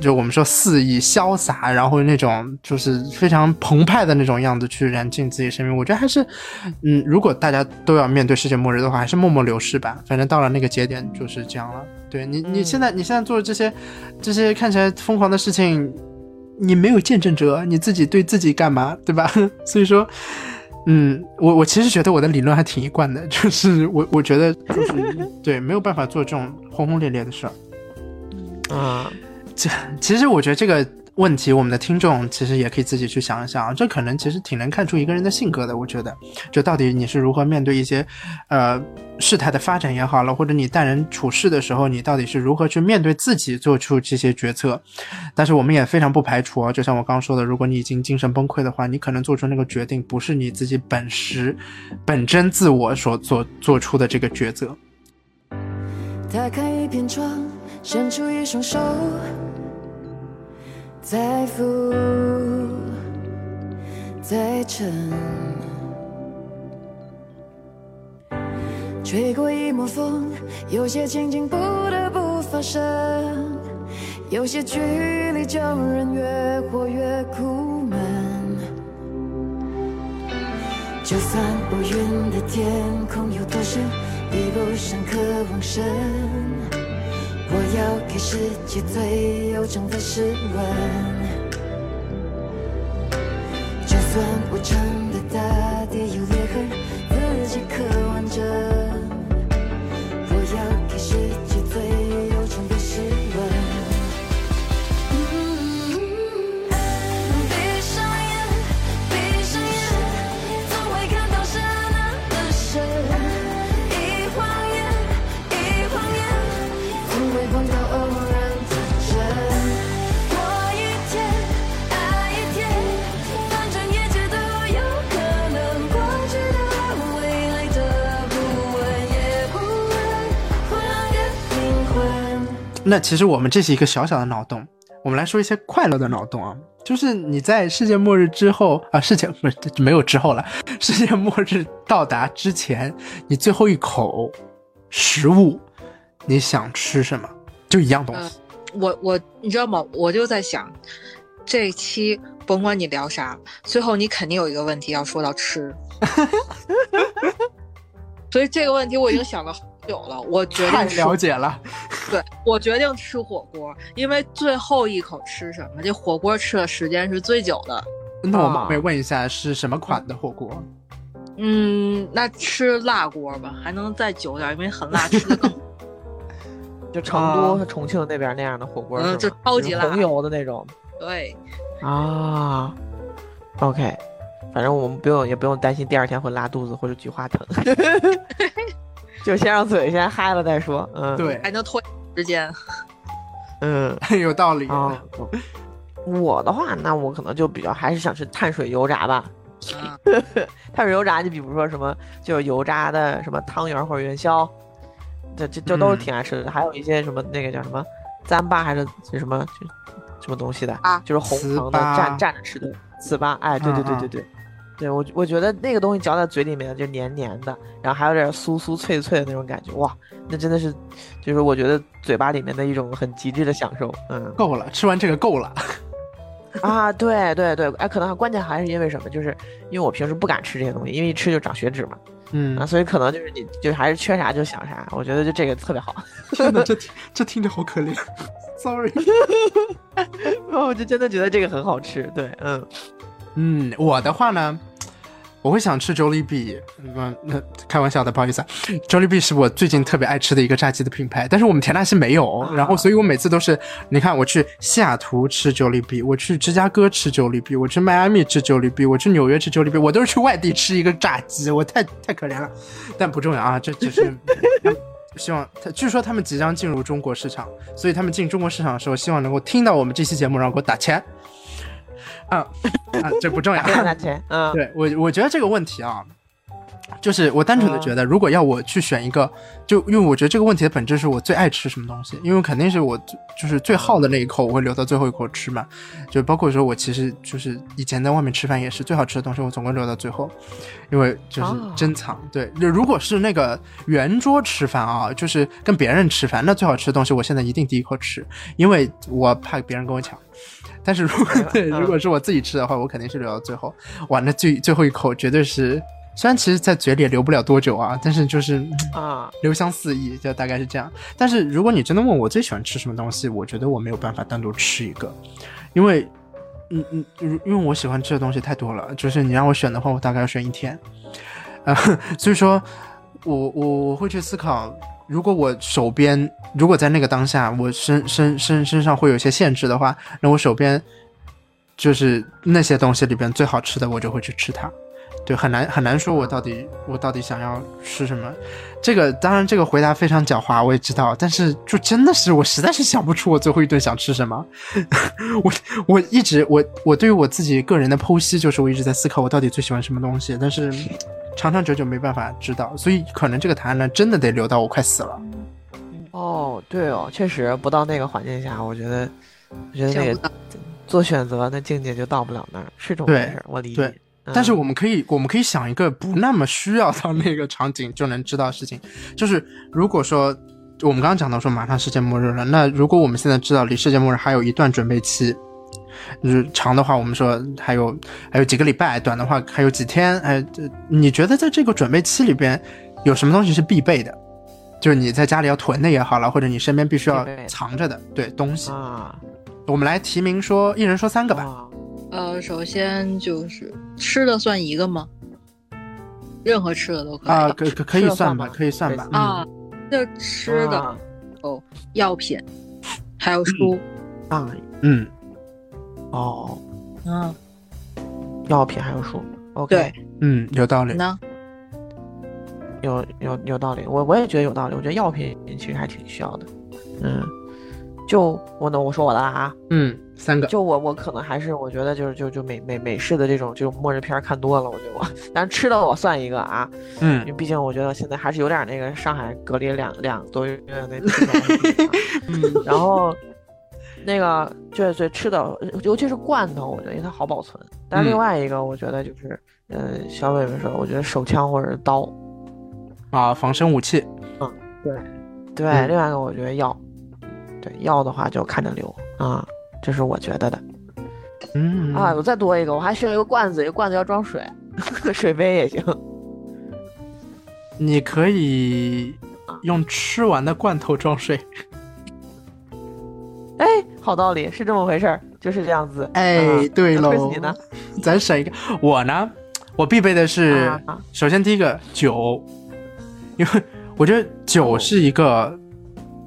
就我们说肆意潇洒，然后那种就是非常澎湃的那种样子去燃尽自己生命。我觉得还是，嗯，如果大家都要面对世界末日的话，还是默默流逝吧。反正到了那个节点就是这样了。对你，你现在你现在做的这些这些看起来疯狂的事情。你没有见证者，你自己对自己干嘛，对吧？[LAUGHS] 所以说，嗯，我我其实觉得我的理论还挺一贯的，就是 [LAUGHS] 我我觉得就是对，没有办法做这种轰轰烈烈的事儿。啊，这其实我觉得这个。问题，我们的听众其实也可以自己去想一想，这可能其实挺能看出一个人的性格的。我觉得，就到底你是如何面对一些，呃，事态的发展也好了，或者你待人处事的时候，你到底是如何去面对自己做出这些决策。但是我们也非常不排除啊，就像我刚刚说的，如果你已经精神崩溃的话，你可能做出那个决定不是你自己本实、本真自我所做做出的这个抉择。打开一片窗，伸出一双手。再浮，再沉，吹过一抹风，有些情景不得不发生，有些距离叫人越活越苦闷。就算乌云的天空有多深，比不上渴望深。我要给世界最悠长的诗文，就算无常的大地有那其实我们这是一个小小的脑洞，我们来说一些快乐的脑洞啊，就是你在世界末日之后啊，世界不是没有之后了，[LAUGHS] 世界末日到达之前，你最后一口食物，你想吃什么？就一样东西。我我你知道吗？我就在想，这期甭管你聊啥，最后你肯定有一个问题要说到吃，[LAUGHS] 所以这个问题我已经想了很久了。我决太定吃了解了，对我决定吃火锅，因为最后一口吃什么，这火锅吃的时间是最久的。那我冒啊昧问一下，是什么款的火锅？嗯，那吃辣锅吧，还能再久点，因为很辣，吃的更 [LAUGHS] 就成都、重庆那边那样的火锅，嗯就超级辣红油的那种对。啊。OK，反正我们不用也不用担心第二天会拉肚子或者菊花疼，[LAUGHS] 就先让嘴先嗨了再说。嗯，，对，还能拖时间。嗯 [LAUGHS] 有道理。啊。我的话，那我可能就比较还是想吃碳水油炸吧。啊，[LAUGHS] 碳水油炸，你比如说什么，就是油炸的什么汤圆或者元宵，这这这都是嗯挺爱吃的。还有一些什么那个叫什么糌粑还是是什么就什么东西的，啊就是红糖的蘸蘸着吃的糍粑。哎，对对对嗯对对，对我我觉得那个东西嚼在嘴里面就黏黏的，然后还有点酥酥脆脆的那种感觉，哇，那真的是就是我觉得嘴巴里面的一种很极致的享受。嗯够了，吃完这个够了。[LAUGHS] 啊，对对对，哎，可能关键还是因为什么？就是因为我平时不敢吃这些东西，因为一吃就长血脂嘛。嗯啊，，所以可能就是你就还是缺啥就想啥，我觉得就这个特别好，[LAUGHS] 天哪，这听这听着好可怜。Sorry。[LAUGHS] 我就真的觉得这个很好吃，对，嗯，嗯，我的话呢，我会想吃 Jollibee。嗯，那开玩笑的，不好意思啊。Jollibee 是我最近特别爱吃的一个炸鸡的品牌，但是我们田纳西没有，然后所以我每次都是，你看我去西雅图吃 Jollibee，我去芝加哥吃 Jollibee，我去迈阿密吃 Jollibee，我去纽约吃 Jollibee，我都是去外地吃一个炸鸡，我太太可怜了。但不重要啊，这只是。[LAUGHS] 希望他，据说他们即将进入中国市场，所以他们进中国市场的时候，希望能够听到我们这期节目，然后给我打钱。啊啊，这不重要。[LAUGHS] 嗯，对我，我觉得这个问题啊，就是我单纯的觉得，如果要我去选一个，就因为我觉得这个问题的本质是我最爱吃什么东西，因为肯定是我最就是最好的那一口，我会留到最后一口吃嘛。就包括说我其实就是以前在外面吃饭也是最好吃的东西，我总会留到最后，因为就是哦珍藏。对，如果是那个圆桌吃饭啊，就是跟别人吃饭，那最好吃的东西我现在一定第一口吃，因为我怕别人跟我抢。但是如果 [LAUGHS] 对，嗯如果是我自己吃的话，我肯定是留到最后。哇，那最最后一口绝对是，虽然其实在嘴里也留不了多久啊，但是就是嗯啊，留香四溢，就大概是这样。但是如果你真的问我最喜欢吃什么东西，我觉得我没有办法单独吃一个，因为，嗯嗯，因为我喜欢吃的东西太多了，就是你让我选的话，我大概要选一天，呃，所以说我我我会去思考。如果我手边，如果在那个当下，我身身身身上会有一些限制的话，那我手边就是那些东西里边最好吃的，我就会去吃它。对，很难很难说，我到底我到底想要吃什么。这个当然，这个回答非常狡猾，我也知道，但是就真的是我实在是想不出我最后一顿想吃什么。[LAUGHS] 我我一直我我对于我自己个人的剖析，就是我一直在思考我到底最喜欢什么东西，但是长长久久没办法知道，所以可能这个答案呢，真的得留到我快死了。哦，对哦，确实不到那个环境下，我觉得，我觉得那个做选择那境界就到不了那儿，是这么对回事，我理解。但是嗯我们可以，我们可以想一个不那么需要到那个场景就能知道事情，[LAUGHS] 就是如果说我们刚刚讲到说马上世界末日了，那如果我们现在知道离世界末日还有一段准备期，就是长的话，我们说还有还有几个礼拜，短的话还有几天，哎，这你觉得在这个准备期里边有什么东西是必备的？就是你在家里要囤的也好了，或者你身边必须要藏着的，对东西，啊。我们来提名说，一人说三个吧。啊，呃，首先就是吃的算一个吗？任何吃的都可以啊，可可可以算吧，可以算吧。嗯啊，那吃的、啊。哦，药品，还有书，啊嗯，哦，嗯，药品还有书，OK，嗯，有道理。呢，有有有道理，我我也觉得有道理。我觉得药品其实还挺需要的，嗯，就我呢，我说我的了啊，嗯三个。就我我可能还是我觉得就是就就美美美式的这种这种末日片儿看多了，我觉得我，[LAUGHS] 但是吃的我算一个啊，嗯。因为嗯毕竟我觉得现在还是有点那个上海隔离两两个多月那 [LAUGHS] 嗯。然后那个对对吃的，尤其是罐头，我觉得因为它好保存。但是另嗯。外一个，我觉得就是，呃，小伟伟说的，我觉得手枪或者是刀，啊，防身武器。对，嗯。另外一个我觉得药，对药的话就看着留啊，这是我觉得的嗯啊。我再多一个，我还剩一个罐子，一个罐子要装水，[LAUGHS] 水杯也行。[LAUGHS] 你可以用吃完的罐头装水。哎，好道理，是这么回事儿，就是这样子。哎对喽你呢？咱省一个。我呢，我必备的是，啊首先第一个酒，因为我觉得酒哦是一个，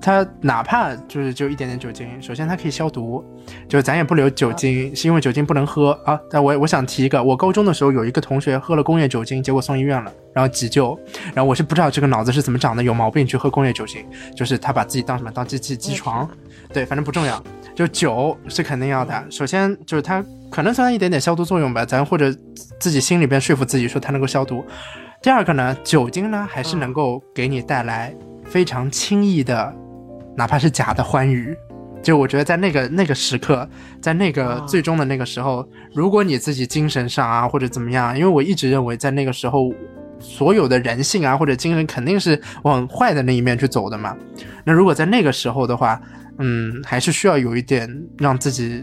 它哪怕就是就一点点酒精，首先它可以消毒，就咱也不留酒精，是因为酒精不能喝啊。但我我想提一个，我高中的时候有一个同学喝了工业酒精，结果送医院了，然后急救，然后我是不知道这个脑子是怎么长的，有毛病去喝工业酒精，就是他把自己当什么当机器机床。对，反正不重要。就酒是肯定要的，首先就是它可能算一点点消毒作用吧，咱或者自己心里边说服自己说它能够消毒。第二个呢，酒精呢还是能够给你带来非常轻易的，哪怕是假的欢愉。就我觉得在那个那个时刻，在那个啊最终的那个时候，如果你自己精神上啊或者怎么样，因为我一直认为在那个时候，所有的人性啊或者精神肯定是往坏的那一面去走的嘛。那如果在那个时候的话，嗯，还是需要有一点让自己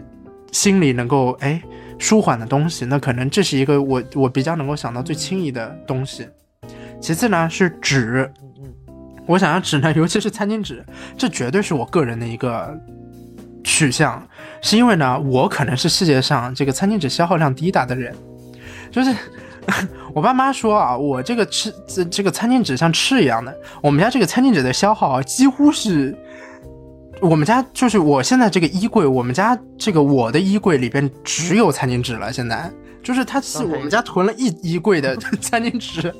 心里能够哎舒缓的东西。那可能这是一个我我比较能够想到最轻易的东西。其次呢是纸，我想要纸呢，[LAUGHS] 尤其是餐巾纸，这绝对是我个人的一个取向，是因为呢，我可能是世界上这个餐巾纸消耗量第一大的人，就是 [LAUGHS] 我爸妈说啊，我这个吃这这个餐巾纸像吃一样的，我们家这个餐巾纸的消耗啊，几乎是。我们家就是我现在这个衣柜，我们家这个我的衣柜里边只有餐巾纸了。现在就是它是我们家囤了一衣柜的 [LAUGHS] 餐巾纸，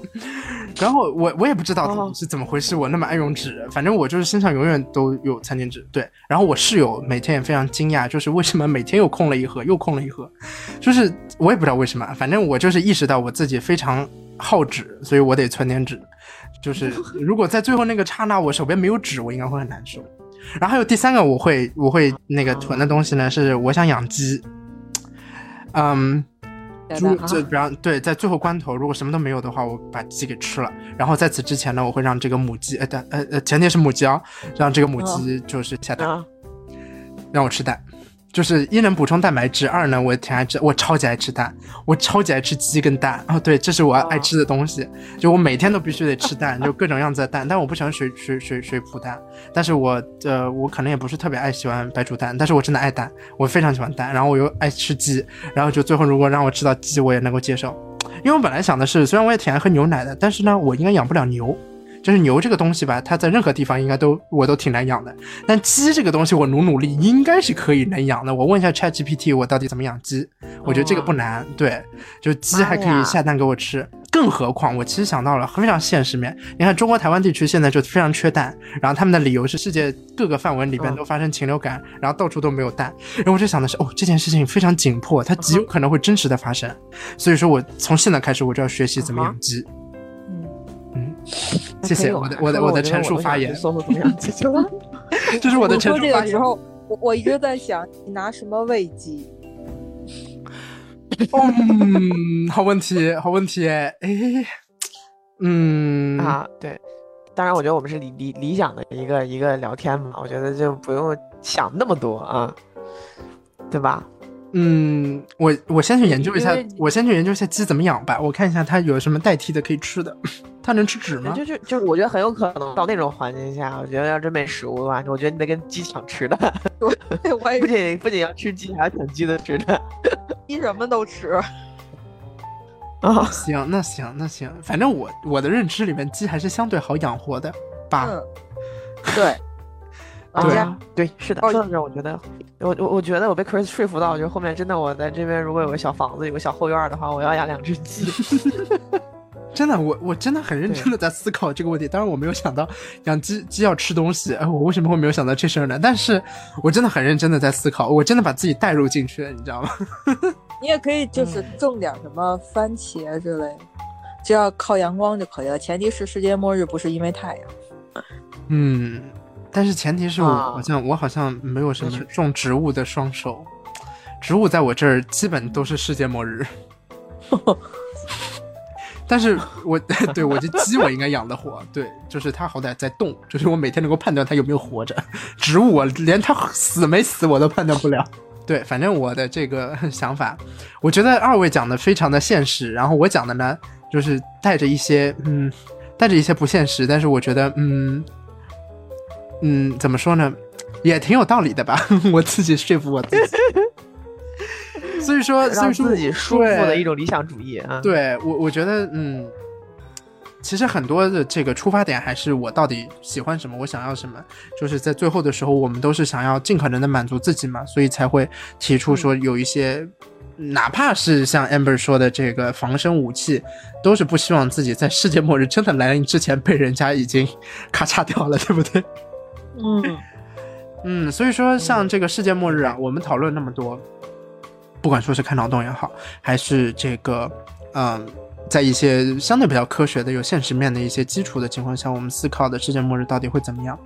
然后我我也不知道哦是怎么回事，我那么爱用纸，反正我就是身上永远都有餐巾纸。对，然后我室友每天也非常惊讶，就是为什么每天又空了一盒，又空了一盒，就是我也不知道为什么，反正我就是意识到我自己非常好纸，所以我得存点纸。就是 [LAUGHS] 如果在最后那个刹那我手边没有纸，我应该会很难受。然后还有第三个，我会我会那个囤的东西呢，是我想养鸡。嗯，猪啊这比方对，在最后关头，如果什么都没有的话，我把鸡给吃了。然后在此之前呢，我会让这个母鸡，呃，呃呃，前提是母鸡啊，让这个母鸡就是下蛋，啊，让我吃蛋。就是一能补充蛋白质，二呢我挺爱吃，我超级爱吃蛋，我超级爱吃鸡跟蛋哦，对，这是我爱吃的东西，就我每天都必须得吃蛋，[LAUGHS] 就各种样子的蛋，但我不喜欢水水水水煮蛋，但是我呃我可能也不是特别爱喜欢白煮蛋，但是我真的爱蛋，我非常喜欢蛋，然后我又爱吃鸡，然后就最后如果让我吃到鸡，我也能够接受，因为我本来想的是，虽然我也挺爱喝牛奶的，但是呢我应该养不了牛。就是牛这个东西吧，它在任何地方应该都我都挺难养的。但鸡这个东西，我努努力应该是可以能养的。我问一下 Chat GPT，我到底怎么养鸡？我觉得这个不难。对，就鸡还可以下蛋给我吃。更何况，我其实想到了非常现实面。你看，中国台湾地区现在就非常缺蛋，然后他们的理由是世界各个范围里边嗯都发生禽流感，然后到处都没有蛋。然后我就想的是，哦，这件事情非常紧迫，它极有可能会真实的发生。所以说我从现在开始我就要学习怎么养鸡。嗯，[LAUGHS] 谢谢我的我的我的陈述发言，搜搜怎么样解决了？[LAUGHS] 这是我的陈述发言。这个时候，我我一直在想，你拿什么喂鸡？[LAUGHS] 嗯，好问题，好问题，哎，嗯，啊，对，当然，我觉得我们是理理理想的一个一个聊天嘛，我觉得就不用想那么多啊，对吧？嗯，我我先去研究一下，我先去研究一下鸡怎么养吧，我看一下它有什么代替的可以吃的。[LAUGHS] 它能吃纸吗？就就就是，我觉得很有可能到那种环境下，我觉得要真没食物的话，我觉得你得跟鸡抢吃的，[LAUGHS] 对，我也不仅不仅要吃鸡，还要抢鸡的吃的 [LAUGHS] 鸡什么都吃。啊。行，那行，那行，反正我我的认知里面，鸡还是相对好养活的吧。嗯，对啊，对，是的，哦说到这儿，我觉得，我我我觉得我被 Chris 说服到，就是后面真的我在这边如果有个小房子，有个小后院的话，我要养两只鸡。[LAUGHS] 真的，我我真的很认真的在思考这个问题。当然，我没有想到养鸡鸡要吃东西，哎，我为什么会没有想到这事儿呢？但是我真的很认真的在思考，我真的把自己带入进去了，你知道吗？[LAUGHS] 你也可以就是种点什么番茄之类的，只要靠阳光就可以了。前提是世界末日不是因为太阳。嗯，但是前提是我啊好像我好像没有什么种植物的双手，植物在我这儿基本都是世界末日。[LAUGHS] 但是我 [LAUGHS] 对我这鸡我应该养得活，对，就是它好歹在动，就是我每天能够判断它有没有活着。植物我连它死没死我都判断不了。对，反正我的这个想法，我觉得二位讲的非常的现实，然后我讲的呢，就是带着一些嗯，带着一些不现实，但是我觉得嗯嗯，怎么说呢，也挺有道理的吧，[LAUGHS] 我自己说服我自己。[LAUGHS] 所以说，所以让说自己舒服的一种理想主义啊。，对我，我觉得，嗯，其实很多的这个出发点还是我到底喜欢什么，我想要什么，就是在最后的时候，我们都是想要尽可能的满足自己嘛，所以才会提出说有一些，哪怕是像 Amber 说的这个防身武器，都是不希望自己在世界末日真的来临之前被人家已经咔嚓掉了，对不对？嗯，[LAUGHS] 嗯，所以说像这个世界末日啊，我们讨论那么多，不管说是看脑洞也好，还是这个，嗯、在一些相对比较科学的、有现实面的一些基础的情况下，我们思考的世界末日到底会怎么样？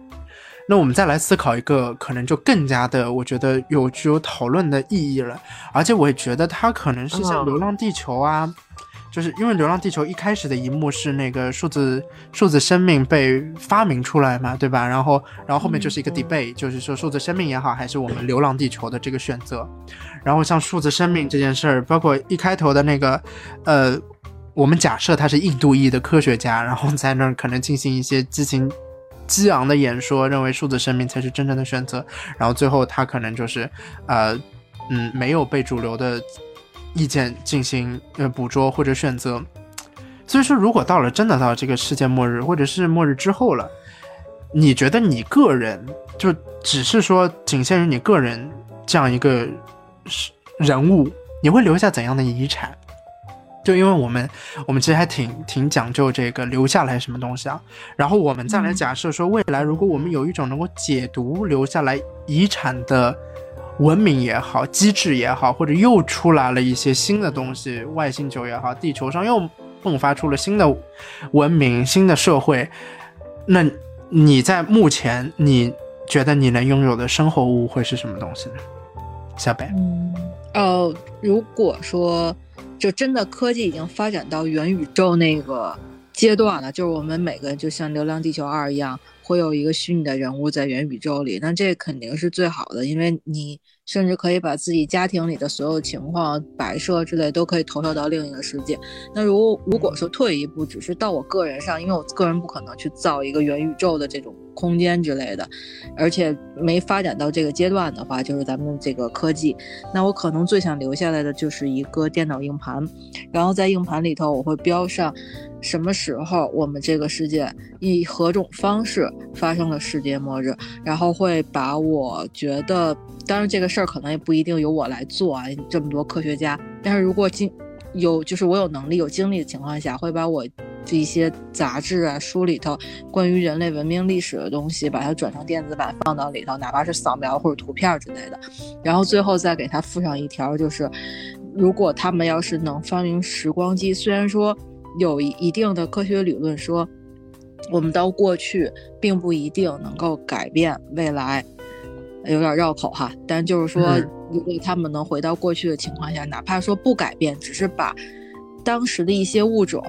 那我们再来思考一个可能就更加的，我觉得有具有讨论的意义了，而且我也觉得它可能是像《嗯流浪地球》啊。就是因为《流浪地球》一开始的一幕是那个数字数字生命被发明出来嘛，对吧？然后然后后面就是一个嗯 debate，、就是说数字生命也好，还是我们流浪地球的这个选择。然后像数字生命这件事儿，包括一开头的那个，呃，我们假设他是印度裔的科学家，然后在那儿可能进行一些激情激昂的演说，认为数字生命才是真正的选择。然后最后他可能就是，呃，嗯，没有被主流的意见进行呃捕捉或者选择。所以说，如果到了真的到这个世界末日，或者是末日之后了，你觉得你个人就只是说仅限于你个人这样一个是人物，你会留下怎样的遗产？就因为我们我们其实还挺挺讲究这个留下来什么东西啊，然后我们再来假设说未来如果我们有一种能够解读留下来遗产的文明也好，机制也好，或者又出来了一些新的东西，外星球也好，地球上又迸发出了新的文明、新的社会，那你在目前你觉得你能拥有的生活物会是什么东西呢？小北，嗯，哦，如果说就真的科技已经发展到元宇宙那个阶段了，就是我们每个人就像《流浪地球二》一样，会有一个虚拟的人物在元宇宙里，那这肯定是最好的，因为你甚至可以把自己家庭里的所有情况、摆设之类都可以投射到另一个世界。那如如果说退一步，只是到我个人上，因为我个人不可能去造一个元宇宙的这种空间之类的，而且没发展到这个阶段的话，就是咱们这个科技，那我可能最想留下来的就是一个电脑硬盘，然后在硬盘里头我会标上什么时候我们这个世界以何种方式发生了世界末日，然后会把我觉得，当然这个事儿可能也不一定由我来做啊，这么多科学家，但是如果经有就是我有能力有精力的情况下，会把我这一些杂志啊书里头关于人类文明历史的东西，把它转成电子版放到里头，哪怕是扫描或者图片之类的，然后最后再给它附上一条，就是如果他们要是能发明时光机，虽然说有一一定的科学理论说，我们到过去并不一定能够改变未来。有点绕口哈，但就是说，嗯如果他们能回到过去的情况下，哪怕说不改变，只是把当时的一些物种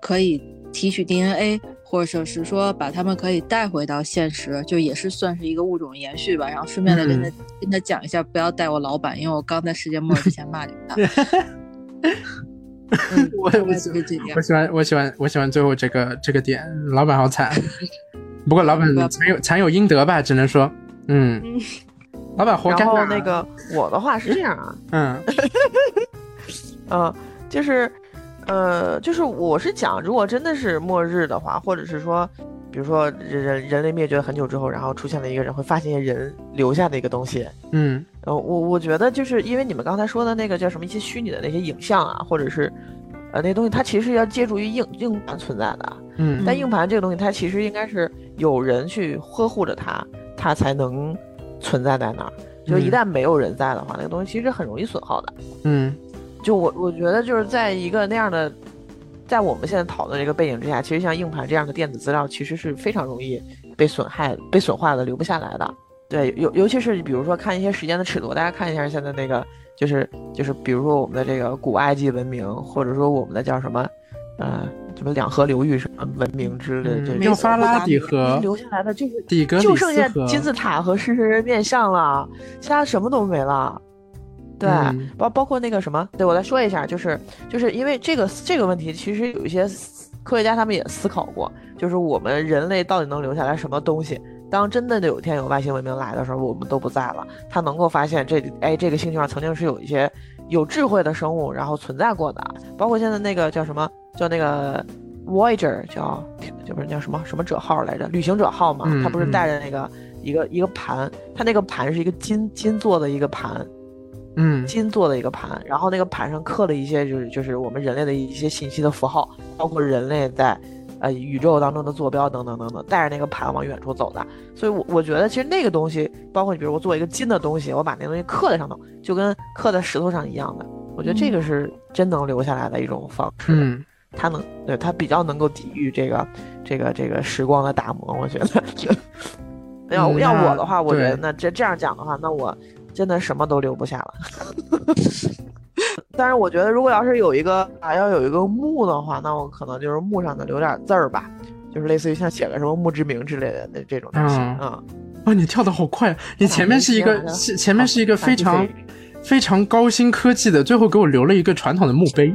可以提取 DNA，或者是说把它们可以带回到现实，就也是算是一个物种延续吧。然后顺便的跟他、跟他讲一下，不要带我老板，因为我刚在世界末日之前骂你们他。[LAUGHS] 嗯，[LAUGHS] 我大概就是这样我。喜欢我喜欢我喜欢最后这个这个点，老板好惨，[LAUGHS] 不过老板惨有惨有应得吧，只能说，嗯，嗯。老板活该然后啊那个。我的话是这样啊，[LAUGHS] 嗯。呃，就是，呃，就是我是讲，如果真的是末日的话，或者是说，比如说人人人类灭绝很久之后，然后出现了一个人会发现人留下的一个东西，嗯。呃，我我觉得就是因为你们刚才说的那个叫什么一些虚拟的那些影像啊，或者是，呃，那东西它其实要借助于硬硬盘存在的，嗯。但硬盘这个东西它其实应该是有人去呵护着它，它才能存在在那儿。就一嗯旦没有人在的话，那个东西其实很容易损耗的。嗯。就我我觉得就是在一个那样的，在我们现在讨论这个背景之下，其实像硬盘这样的电子资料，其实是非常容易被损害、被损坏的，留不下来的。对，尤尤其是比如说看一些时间的尺度，大家看一下现在那个，就是就是比如说我们的这个古埃及文明，或者说我们的叫什么，呃，什么两河流域什么文明之类的，这嗯，这幼发拉底河、留下来的就是底格就剩下，金字塔和狮身人面像了，其他什么都没了。对，嗯。包包括那个什么，对我来说一下，就是就是因为这个这个问题，其实有一些科学家他们也思考过，就是我们人类到底能留下来什么东西？当真的有一天有外星文明来的时候，我们都不在了，他能够发现这哎这个星球上曾经是有一些有智慧的生物，然后存在过的，包括现在那个叫什么叫那个 Voyager 叫就不是叫什么什么者号来着，旅行者号嘛，嗯他不是嗯。带着那个一个一个盘，它那个盘是一个金金做的一个盘，嗯金做的一个盘，然后那个盘上刻了一些就是就是我们人类的一些信息的符号，包括人类在呃宇宙当中的坐标等等等等，带着那个盘往远处走的。所以我，我觉得其实那个东西，包括你比如我做一个金的东西，我把那东西刻在上头，就跟刻在石头上一样的。我觉得这个是真能留下来的一种方式，嗯它能对它比较能够抵御这个这个这个时光的打磨。我觉得，[LAUGHS] 要嗯要我的话，我觉得那这这样讲的话，那我真的什么都留不下了。[LAUGHS] 但是我觉得，如果要是有一个啊，要有一个墓的话，那我可能就是墓上的留点字儿吧，就是类似于像写个什么墓志铭之类的那这种东西嗯啊。哇，你跳的好快！啊你前面是一个好是前面是一个非常非常高新科技的，最后给我留了一个传统的墓碑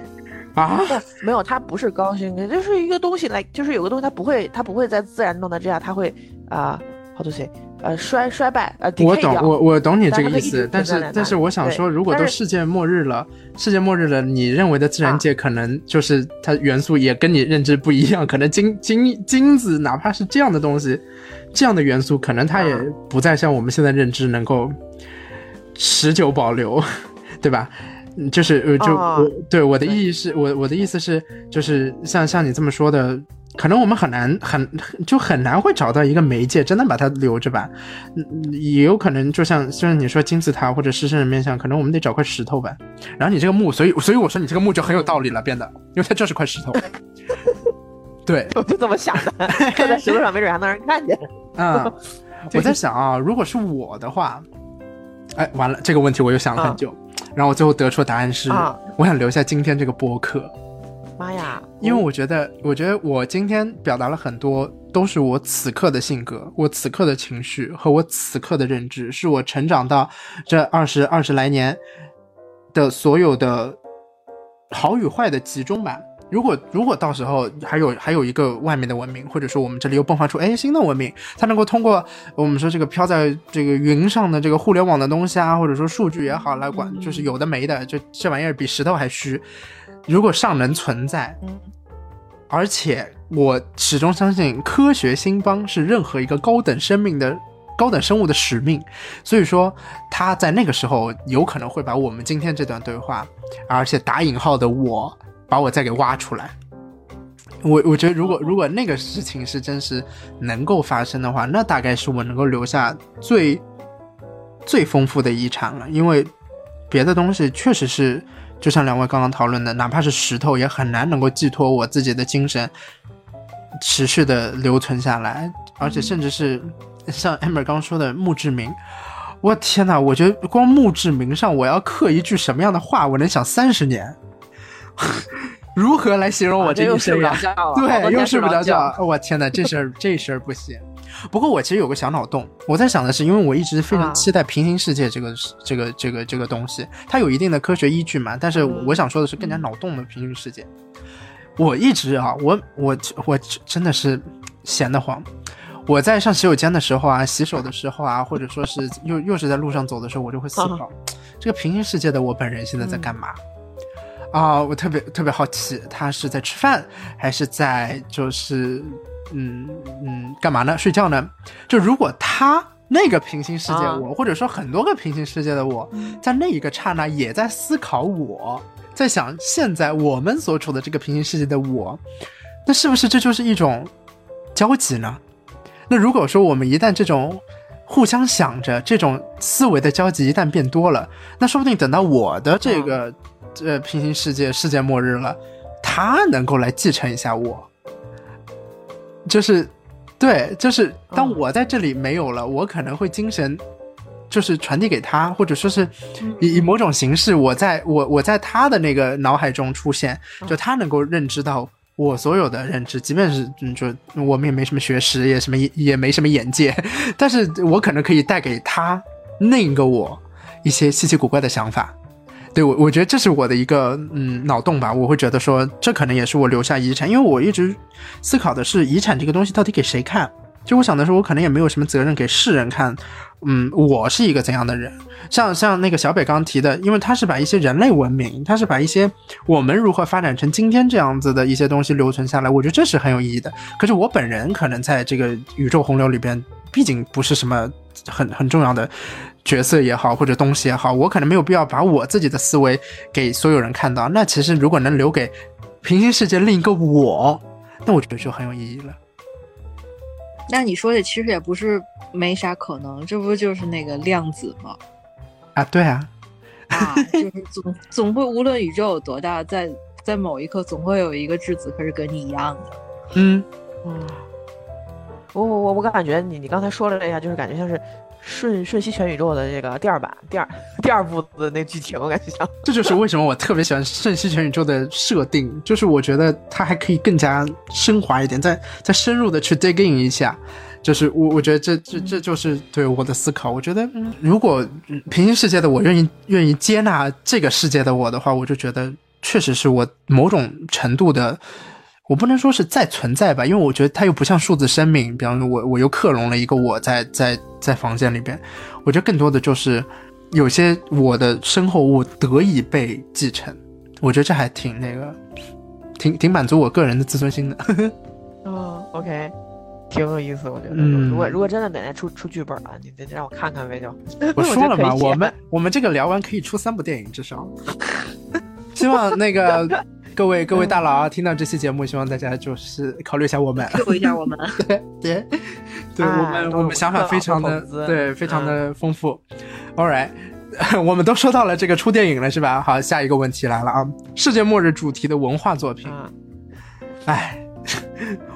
[LAUGHS] 啊！没有，它不是高新，就是一个东西来，就是有个东西它不会，它不会在自然状态之下，它会啊、好多谁呃衰衰败呃我懂，我我懂你这个意思但是但是我想说，如果都世界末日了，世界末日了，你认为的自然啊。界可能就是它元素也跟你认知不一样，可能金金金子哪怕是这样的东西，这样的元素，可能它也啊。不再像我们现在认知能够持久保留，对吧？嗯就是呃，就对我的意义是，我我的意思是，就是像像你这么说的，可能我们很难很就很难会找到一个媒介，真的把它留着吧。嗯也有可能就像就像你说金字塔或者狮身人面像，可能我们得找块石头吧。然后你这个墓，所以所以我说你这个墓就很有道理了，变得，因为它就是块石头。对，[LAUGHS] 我就这么想的，[LAUGHS] 刻在石头上，没准还能让人看见。嗯、[LAUGHS] 我在想啊，如果是我的话，哎，完了这个问题我又想了很久，然后我最后得出的答案是，啊我想留下今天这个播客。妈呀！因为我觉得，我觉得我今天表达了很多，都是我此刻的性格，我此刻的情绪和我此刻的认知，是我成长到这二十二十来年的所有的好与坏的集中版。如果如果到时候还有还有一个外面的文明，或者说我们这里又迸发出哎新的文明，它能够通过我们说这个飘在这个云上的这个互联网的东西啊，或者说数据也好来管，就是有的没的，就这玩意儿比石头还虚。如果尚能存在，嗯而且我始终相信科学兴邦是任何一个高等生命的高等生物的使命，所以说他在那个时候有可能会把我们今天这段对话，而且打引号的我，把我再给挖出来。我我觉得，如果如果那个事情是真实能够发生的话，那大概是我能够留下最最丰富的遗产了。因为别的东西确实是，就像两位刚刚讨论的，哪怕是石头，也很难能够寄托我自己的精神，持续的留存下来，而且甚至是像 Amber 刚说的墓志铭。我天哪！我觉得光墓志铭上我要刻一句什么样的话，我能想三十年。[LAUGHS] 如何来形容我啊这又一生涯睡不着？觉了，好多对，天又睡不着觉。觉。我天哪，这事儿这事儿不行。不过我其实有个小脑洞，我在想的是，因为我一直非常啊期待平行世界这个、这个这个这个东西，它有一定的科学依据嘛。但是嗯我想说的是更加脑洞的平行世界。我一直啊，我我我真的是闲得慌。我在上洗手间的时候啊，洗手的时候啊，或者说是又又是在路上走的时候，我就会思考，这个平行世界的我本人现在在干嘛？啊，我特别特别好奇，他是在吃饭，还是在就是嗯嗯干嘛呢？睡觉呢？就如果他那个平行世界啊我，或者说很多个平行世界的我，在那一个刹那也在思考我，在想现在我们所处的这个平行世界的我，那是不是这就是一种交集呢？那如果说我们一旦这种互相想着这种思维的交集一旦变多了，那说不定等到我的这个、呃平行世界世界末日了，他能够来继承一下我，就是对，就是当嗯我在这里没有了，我可能会精神。就是传递给他，或者说是以以某种形式，我在我我在他的那个脑海中出现，就他能够认知到我所有的认知，即便是嗯，就我们也没什么学识，也什么也也没什么眼界，但是我可能可以带给他那个我一些稀奇古怪的想法。对我，我觉得这是我的一个嗯脑洞吧。我会觉得说，这可能也是我留下遗产，因为我一直思考的是遗产这个东西到底给谁看。就我想的是，我可能也没有什么责任给世人看，嗯，我是一个怎样的人。像像那个小北刚刚提的，因为他是把一些人类文明，他是把一些我们如何发展成今天这样子的一些东西留存下来，我觉得这是很有意义的。可是我本人可能在这个宇宙洪流里边，毕竟不是什么很很重要的角色也好，或者东西也好，我可能没有必要把我自己的思维给所有人看到。那其实如果能留给平行世界另一个我，那我觉得就很有意义了。那你说的其实也不是没啥可能，这不就是那个量子吗？啊，对啊，啊，就是总总会无论宇宙有多大，在在某一刻总会有一个质子，可是跟你一样的。嗯，嗯，我我我我感觉你你刚才说了一下，就是感觉像是瞬瞬息全宇宙的这个第二版第二第二部的那剧情，我感觉像。这就是为什么我特别喜欢瞬息全宇宙的设定，就是我觉得它还可以更加升华一点，再再深入的去 dig in 一下。就是我，我觉得这这这就是对我的思考。我觉得，如果平行世界的我愿意愿意接纳这个世界的我的话，我就觉得确实是我某种程度的，我不能说是再存在吧，因为我觉得它又不像数字生命，比方说我我又克隆了一个我在在在房间里边，我觉得更多的就是有些我的身后物得以被继承，我觉得这还挺那个，挺挺满足我个人的自尊心的。嗯，[LAUGHS] OK，挺有意思，我觉得。嗯如果如果真的哪天出出剧本了，你得让我看看呗，就。[LAUGHS] 我说了嘛，我们我们这个聊完可以出三部电影，至少。[LAUGHS] 希望那个各位各位大佬啊，听到这期节目，希望大家就是考虑一下我们。Q 一下我们，对 [LAUGHS] 对，对 [LAUGHS] 哎我们我们想法非常的对，非常的丰富。All right。[LAUGHS] 我们都说到了这个出电影了，是吧？好，下一个问题来了啊！世界末日主题的文化作品，嗯，哎，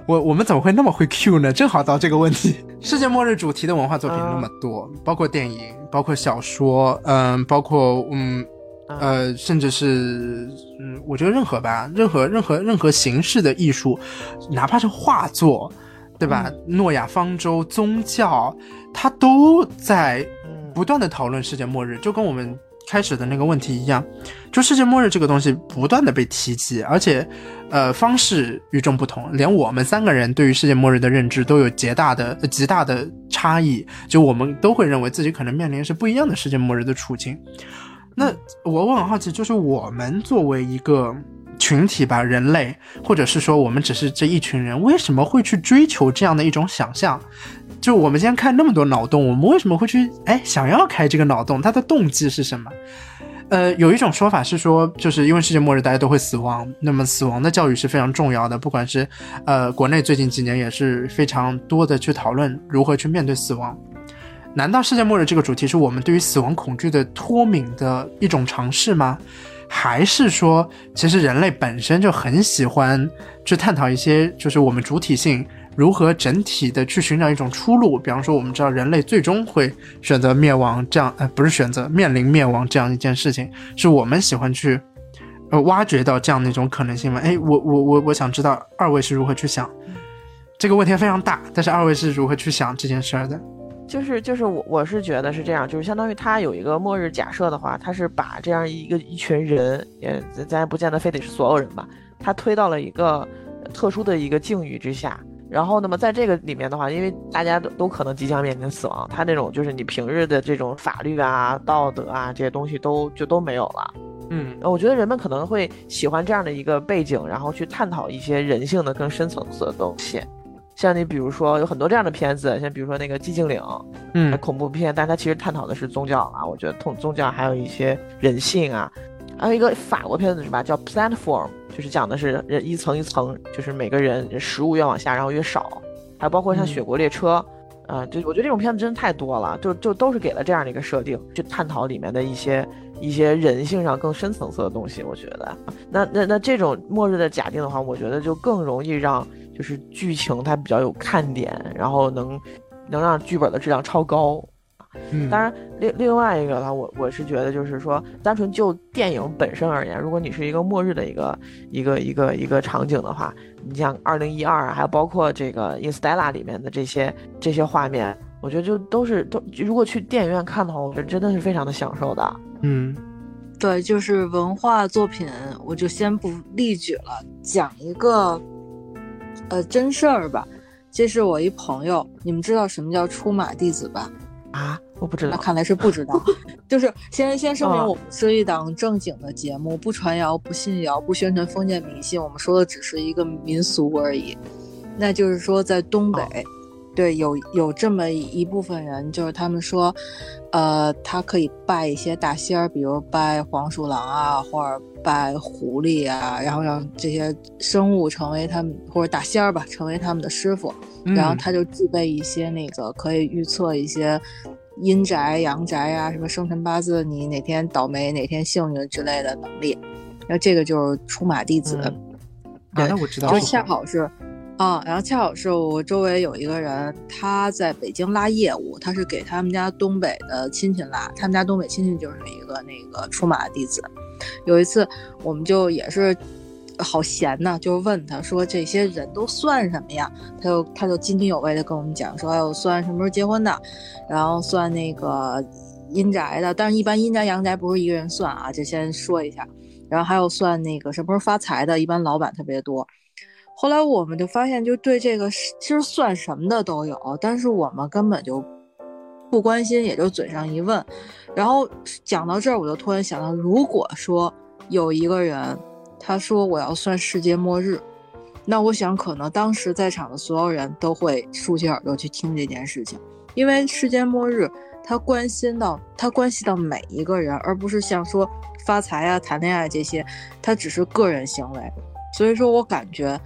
我我们怎么会那么会 Q 呢？正好到这个问题。世界末日主题的文化作品啊那么多，包括电影，包括小说，嗯，包括嗯嗯呃，甚至是嗯，我觉得任何吧，任何任何任何形式的艺术，哪怕是画作，对吧？诺亚方舟、宗教，它都在嗯不断的讨论世界末日，就跟我们开始的那个问题一样，就世界末日这个东西不断的被提及，而且，呃，方式与众不同，连我们三个人对于世界末日的认知都有极大的、呃极大的差异，就我们都会认为自己可能面临是不一样的世界末日的处境。那我我很好奇，就是我们作为一个群体吧，人类，或者是说我们只是这一群人，为什么会去追求这样的一种想象？就我们今天看那么多脑洞，我们为什么会去哎想要开这个脑洞？它的动机是什么？呃，有一种说法是说，就是因为世界末日大家都会死亡，那么死亡的教育是非常重要的。不管是呃国内最近几年也是非常多的去讨论如何去面对死亡。难道世界末日这个主题是我们对于死亡恐惧的脱敏的一种尝试吗？还是说，其实人类本身就很喜欢去探讨一些，就是我们主体性如何整体的去寻找一种出路？比方说，我们知道人类最终会选择灭亡，这样呃不是选择面临灭亡这样一件事情，是我们喜欢去呃挖掘到这样的一种可能性吗？哎，我我我我想知道二位是如何去想这个问题非常大，但是二位是如何去想这件事儿的？就是就是我我是觉得是这样，就是相当于他有一个末日假设的话，他是把这样一个一群人，也咱咱也不见得非得是所有人吧，他推到了一个特殊的一个境遇之下。然后，那么在这个里面的话，因为大家都都可能即将面临死亡，他那种就是你平日的这种法律啊、道德啊这些东西都就都没有了。嗯呃我觉得人们可能会喜欢这样的一个背景，然后去探讨一些人性的更深层次的东西。像你比如说有很多这样的片子，像比如说那个《寂静岭》，嗯恐怖片，但它其实探讨的是宗教啊。我觉得宗宗教还有一些人性啊。还有一个法国片子是吧，叫《Platform》，就是讲的是人一层一层，就是每个人食物越往下，然后越少。还包括像《雪国列车》啊、就我觉得这种片子真的太多了，就就都是给了这样的一个设定，去探讨里面的一些一些人性上更深层次的东西。我觉得，那那那这种末日的假定的话，我觉得就更容易让就是剧情它比较有看点，然后能能让剧本的质量超高。嗯，当然，另另外一个呢，我我是觉得就是说，单纯就电影本身而言，如果你是一个末日的一个一个一个一个场景的话，你像二零一二，还有包括这个《Interstellar》里面的这些这些画面，我觉得就都是都，如果去电影院看的话，我觉得真的是非常的享受的。嗯对，就是文化作品，我就先不例举了，讲一个呃真事儿吧。这是我一朋友，你们知道什么叫出马弟子吧？啊，我不知道。那看来是不知道。[LAUGHS] 就是先先声明，哦我们是一档正经的节目，不传谣、不信谣、不宣传封建迷信，我们说的只是一个民俗而已。那就是说，在东北，对有有这么一部分人，就是他们说，呃，他可以拜一些大仙儿，比如拜黄鼠狼啊，或者拜狐狸啊，然后让这些生物成为他们或者大仙儿吧，成为他们的师傅。然后嗯他就具备一些那个可以预测一些阴宅、阳宅啊，什么生辰八字，你哪天倒霉、哪天幸运之类的能力。那这个就是出马弟子，嗯啊，那我知道就恰好是。啊，然后恰好是我周围有一个人，他在北京拉业务，他是给他们家东北的亲戚拉，他们家东北亲戚就是一个那个出马的弟子。有一次，我们就也是好闲呐，就问他说这些人都算什么呀？他就他就津津有味的跟我们讲说，哎，我算什么时候结婚的，然后算那个阴宅的，但是一般阴宅阳宅不是一个人算啊，就先说一下。然后还有算那个什么时候发财的，一般老板特别多。后来我们就发现，就对这个其实算什么的都有，但是我们根本就不关心，也就嘴上一问。然后讲到这儿，我就突然想到，如果说有一个人他说我要算世界末日，那我想可能当时在场的所有人都会竖起耳朵去听这件事情，因为世界末日它关心到它关系到每一个人，而不是像说发财啊、谈恋爱这些，它只是个人行为。所以说我感觉。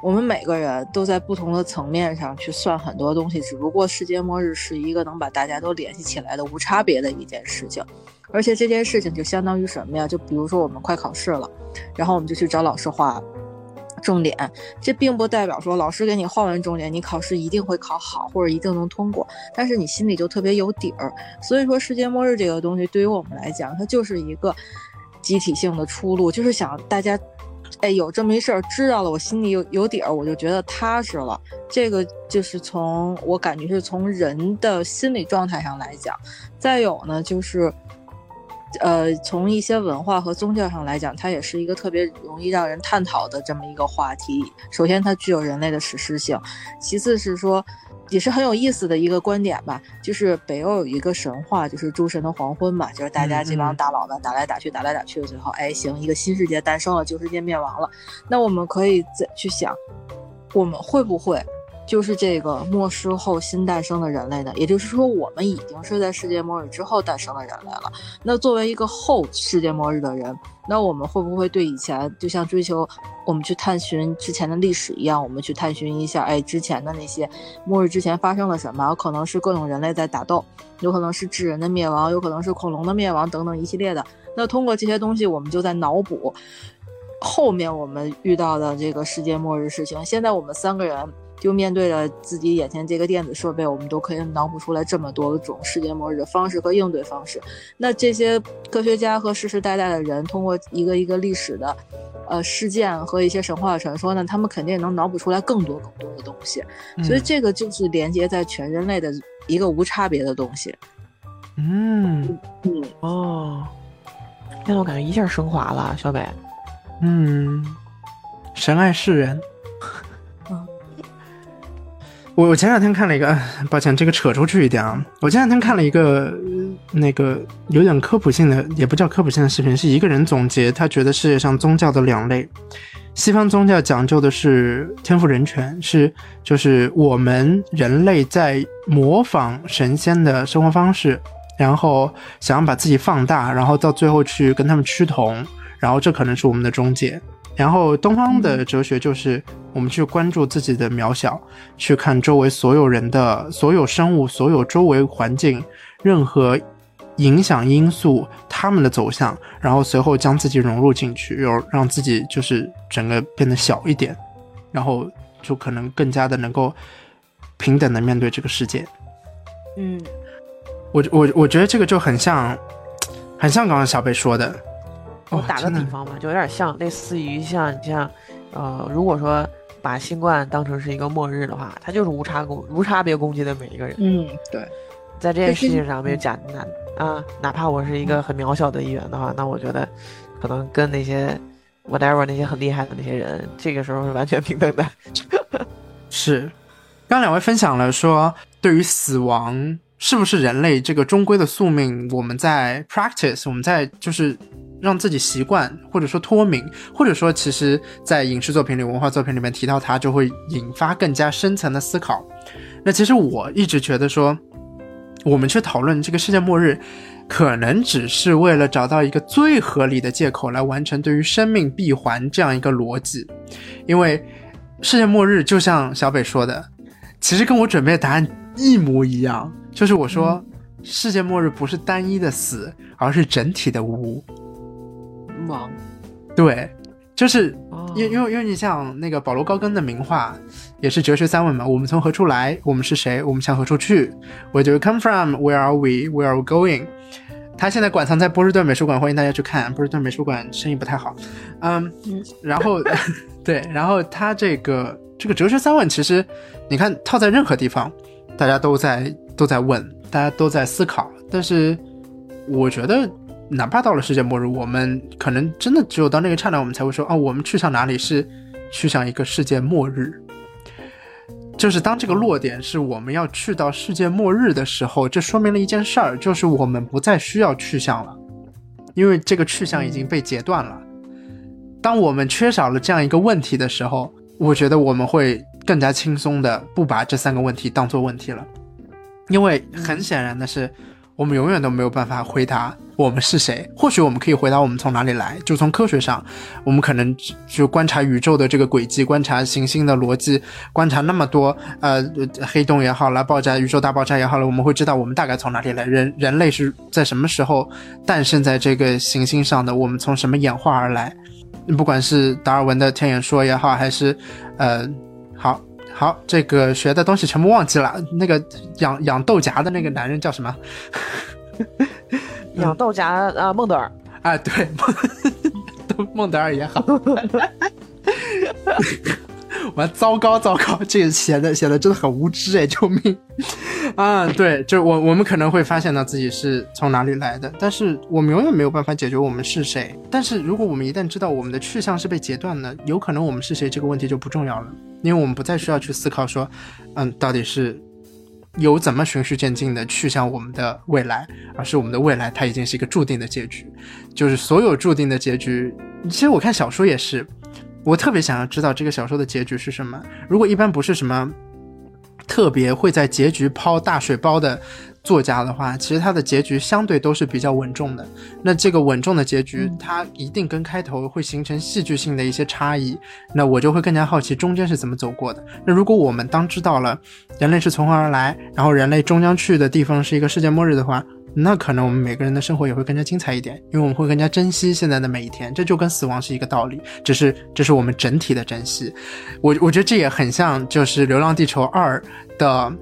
我们每个人都在不同的层面上去算很多东西，只不过世界末日是一个能把大家都联系起来的无差别的一件事情，而且这件事情就相当于什么呀？就比如说我们快考试了，然后我们就去找老师画重点，这并不代表说老师给你画完重点，你考试一定会考好或者一定能通过，但是你心里就特别有底儿。所以说世界末日这个东西对于我们来讲，它就是一个集体性的出路，就是想大家。哎，有这么一事儿，知道了，我心里有有底儿，我就觉得踏实了。这个就是从我感觉是从人的心理状态上来讲，再有呢就是，呃，从一些文化和宗教上来讲，它也是一个特别容易让人探讨的这么一个话题。首先，它具有人类的史诗性；其次是说。也是很有意思的一个观点吧，就是北欧有一个神话，就是诸神的黄昏嘛，就是大家这帮大佬们打来打去，打来打去，最后哎行，一个新世界诞生了，旧世界灭亡了。那我们可以再去想，我们会不会就是这个末世后新诞生的人类呢？也就是说，我们已经是在世界末日之后诞生的人类了。那作为一个后世界末日的人，那我们会不会对以前就像追求？我们去探寻之前的历史一样，我们去探寻一下，哎，之前的那些末日之前发生了什么？有可能是各种人类在打斗，有可能是智人的灭亡，有可能是恐龙的灭亡等等一系列的。那通过这些东西，我们就在脑补后面我们遇到的这个世界末日事情。现在我们三个人就面对着自己眼前这个电子设备，我们都可以脑补出来这么多种世界末日的方式和应对方式。那这些科学家和世世代代的人，通过一个一个历史的。呃，事件和一些神话传说呢，他们肯定也能脑补出来更多更多的东西，嗯所以这个就是连接在全人类的一个无差别的东西。嗯嗯，哦，现在我感觉一下升华了，小北。嗯，神爱世人。我我前两天看了一个，抱歉，这个扯出去一点啊。我前两天看了一个那个有点科普性的，也不叫科普性的视频，是一个人总结他觉得世界上宗教的两类，西方宗教讲究的是天赋人权，是就是我们人类在模仿神仙的生活方式，然后想要把自己放大，然后到最后去跟他们趋同，然后这可能是我们的终结。然后东方的哲学就是我们去关注自己的渺小，去看周围所有人的所有生物、所有周围环境任何影响因素他们的走向，然后随后将自己融入进去，又让自己就是整个变得小一点，然后就可能更加的能够平等的面对这个世界。嗯，我我我觉得这个就很像，很像刚刚小贝说的。哦我打个比方吧，就有点像，类似于像你像，呃，如果说把新冠当成是一个末日的话，它就是无差攻无差别攻击的每一个人，嗯，对，在这件事情上没有假哪啊，哪怕我是一个很渺小的一员的话，那我觉得可能跟那些 whatever 那些很厉害的那些人，这个时候是完全平等的。[LAUGHS] 是，刚两位分享了说，对于死亡是不是人类这个终归的宿命，我们在 practice，我们在就是让自己习惯，或者说脱敏，或者说其实，在影视作品里、文化作品里面提到它，就会引发更加深层的思考。那其实我一直觉得说，我们去讨论这个世界末日。可能只是为了找到一个最合理的借口来完成对于生命闭环这样一个逻辑，因为世界末日就像小北说的，其实跟我准备的答案一模一样，就是我说、世界末日不是单一的死，而是整体的无。亡，对，就是哦因因为因为你像那个保罗高更的名画，也是哲学三问嘛，我们从何处来，我们是谁，我们向何处去，Where do we come from? Where are we? Where are we going? 他现在馆藏在波士顿美术馆，欢迎大家去看。波士顿美术馆生意不太好，嗯，嗯然后 [LAUGHS] 对，然后他这个这个哲学三问，其实你看套在任何地方，大家都在都在问，大家都在思考，但是我觉得。哪怕到了世界末日，我们可能真的只有到那个刹那，我们才会说，哦，我们去向哪里是去向一个世界末日。就是当这个落点是我们要去到世界末日的时候，这说明了一件事儿，就是我们不再需要去向了，因为这个去向已经被截断了。当我们缺少了这样一个问题的时候，我觉得我们会更加轻松的不把这三个问题当做问题了，因为很显然的是，我们永远都没有办法回答我们是谁。或许我们可以回答我们从哪里来，就从科学上，我们可能就观察宇宙的这个轨迹，观察行星的逻辑，观察那么多呃黑洞也好了，爆炸宇宙大爆炸也好了，我们会知道我们大概从哪里来，人人类是在什么时候诞生在这个行星上的，我们从什么演化而来。不管是达尔文的天演说也好，还是呃，好好这个学的东西全部忘记了。那个养养豆荚的那个男人叫什么？[LAUGHS] 养豆荚啊，孟德尔，啊，对，孟 [LAUGHS] 孟德尔也好。[LAUGHS] [LAUGHS] 完，糟糕糟糕，这个写的写的真的很无知哎，救命！[LAUGHS] 啊，对，就我我们可能会发现到自己是从哪里来的，但是我们永远没有办法解决我们是谁。但是如果我们一旦知道我们的去向是被截断的，有可能我们是谁这个问题就不重要了，因为我们不再需要去思考说，嗯，到底是有怎么循序渐进的去向我们的未来，而是我们的未来它已经是一个注定的结局，就是所有注定的结局。其实我看小说也是，我特别想要知道这个小说的结局是什么。如果一般不是什么特别会在结局抛大水包的作家的话，其实他的结局相对都是比较稳重的。那这个稳重的结局，它一定跟开头会形成戏剧性的一些差异。那我就会更加好奇中间是怎么走过的。那如果我们当知道了人类是从何而来，然后人类终将去的地方是一个世界末日的话，那可能我们每个人的生活也会更加精彩一点，因为我们会更加珍惜现在的每一天。这就跟死亡是一个道理，只是这是我们整体的珍惜。我我觉得这也很像就是《流浪地球二》的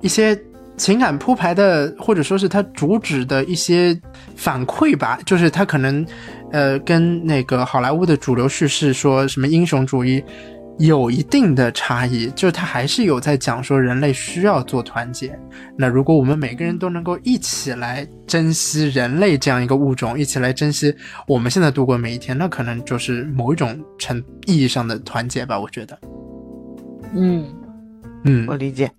一些情感铺排的，或者说是它主旨的一些反馈吧，就是它可能呃跟那个好莱坞的主流叙事说什么英雄主义。有一定的差异，就是它还是有在讲说人类需要做团结。那如果我们每个人都能够一起来珍惜人类这样一个物种，一起来珍惜我们现在度过每一天，那可能就是某一种程意义上的团结吧。我觉得，嗯，嗯我理解。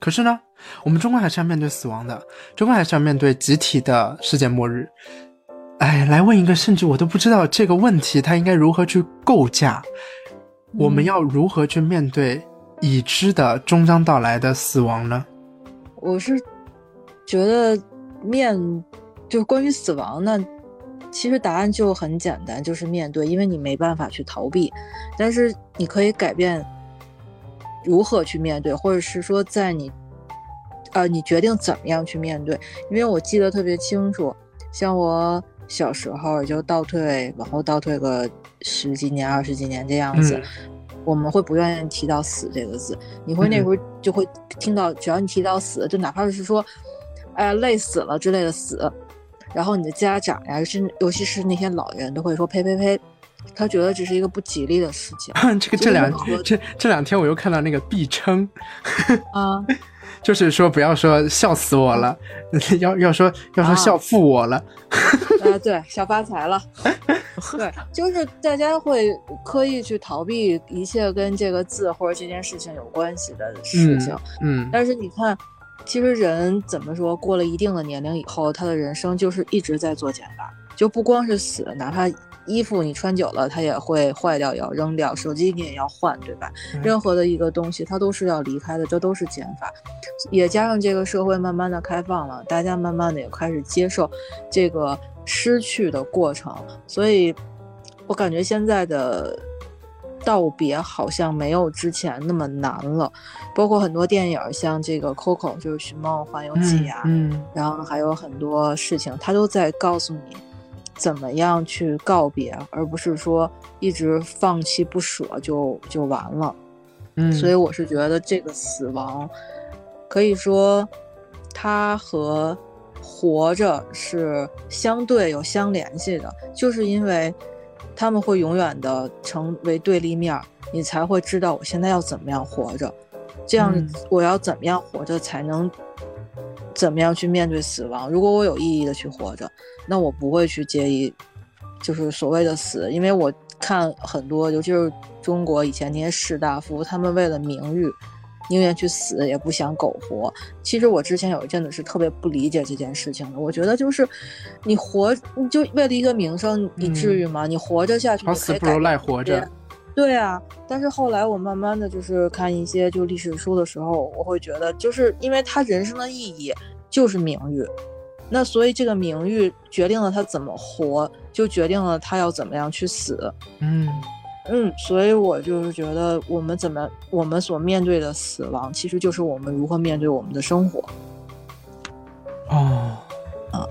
可是呢，我们终归还是要面对死亡的，终归还是要面对集体的世界末日。哎，来问一个，甚至我都不知道这个问题，它应该如何去构架？我们要如何去面对已知的终将到来的死亡呢？我是觉得面就关于死亡呢，其实答案就很简单，就是面对，因为你没办法去逃避，但是你可以改变如何去面对，或者是说在你呃你决定怎么样去面对。因为我记得特别清楚，像我小时候就倒退往后倒退个十几年、二十几年这样子。嗯我们会不愿意提到死这个字，你会那时候就会听到，只要你提到死，就哪怕是说，哎呀累死了之类的死，然后你的家长呀，是尤其是那些老人都会说呸呸呸，他觉得这是一个不吉利的事情 [LAUGHS] 这个这两天这这两天我又看到那个必称，啊。[LAUGHS] 就是说不要说笑死我了，要要说要说啊笑负我了。啊，对，笑发财了。[LAUGHS] 对，就是大家会刻意去逃避一切跟这个字或者这件事情有关系的事情。嗯但是你看，其实人怎么说，过了一定的年龄以后，他的人生就是一直在做减法，就不光是死，哪怕衣服你穿久了，它也会坏掉，也要扔掉；手机你也要换，对吧？嗯任何的一个东西，它都是要离开的，这都是减法。也加上这个社会慢慢的开放了，大家慢慢的也开始接受这个失去的过程，所以我感觉现在的道别好像没有之前那么难了。包括很多电影，像这个《Coco》就是《寻梦环游记》啊，嗯然后还有很多事情，它都在告诉你怎么样去告别，而不是说一直放弃不舍就就完了。嗯，所以我是觉得这个死亡，可以说它和活着是相对有相联系的，就是因为他们会永远的成为对立面儿，你才会知道我现在要怎么样活着，这样嗯我要怎么样活着才能怎么样去面对死亡。如果我有意义的去活着，那我不会去介意，就是所谓的死，因为我看很多，尤其是中国以前那些士大夫，他们为了名誉，宁愿去死也不想苟活。其实我之前有一阵子是特别不理解这件事情的，我觉得就是你活，你就为了一个名声，你至于吗？你活着下去，好死不如赖活着。对啊，但是后来我慢慢的就是看一些就历史书的时候，我会觉得，就是因为他人生的意义就是名誉，那所以这个名誉决定了他怎么活，就决定了他要怎么样去死。嗯嗯，所以我就是觉得我们怎么我们所面对的死亡，其实就是我们如何面对我们的生活。哦，啊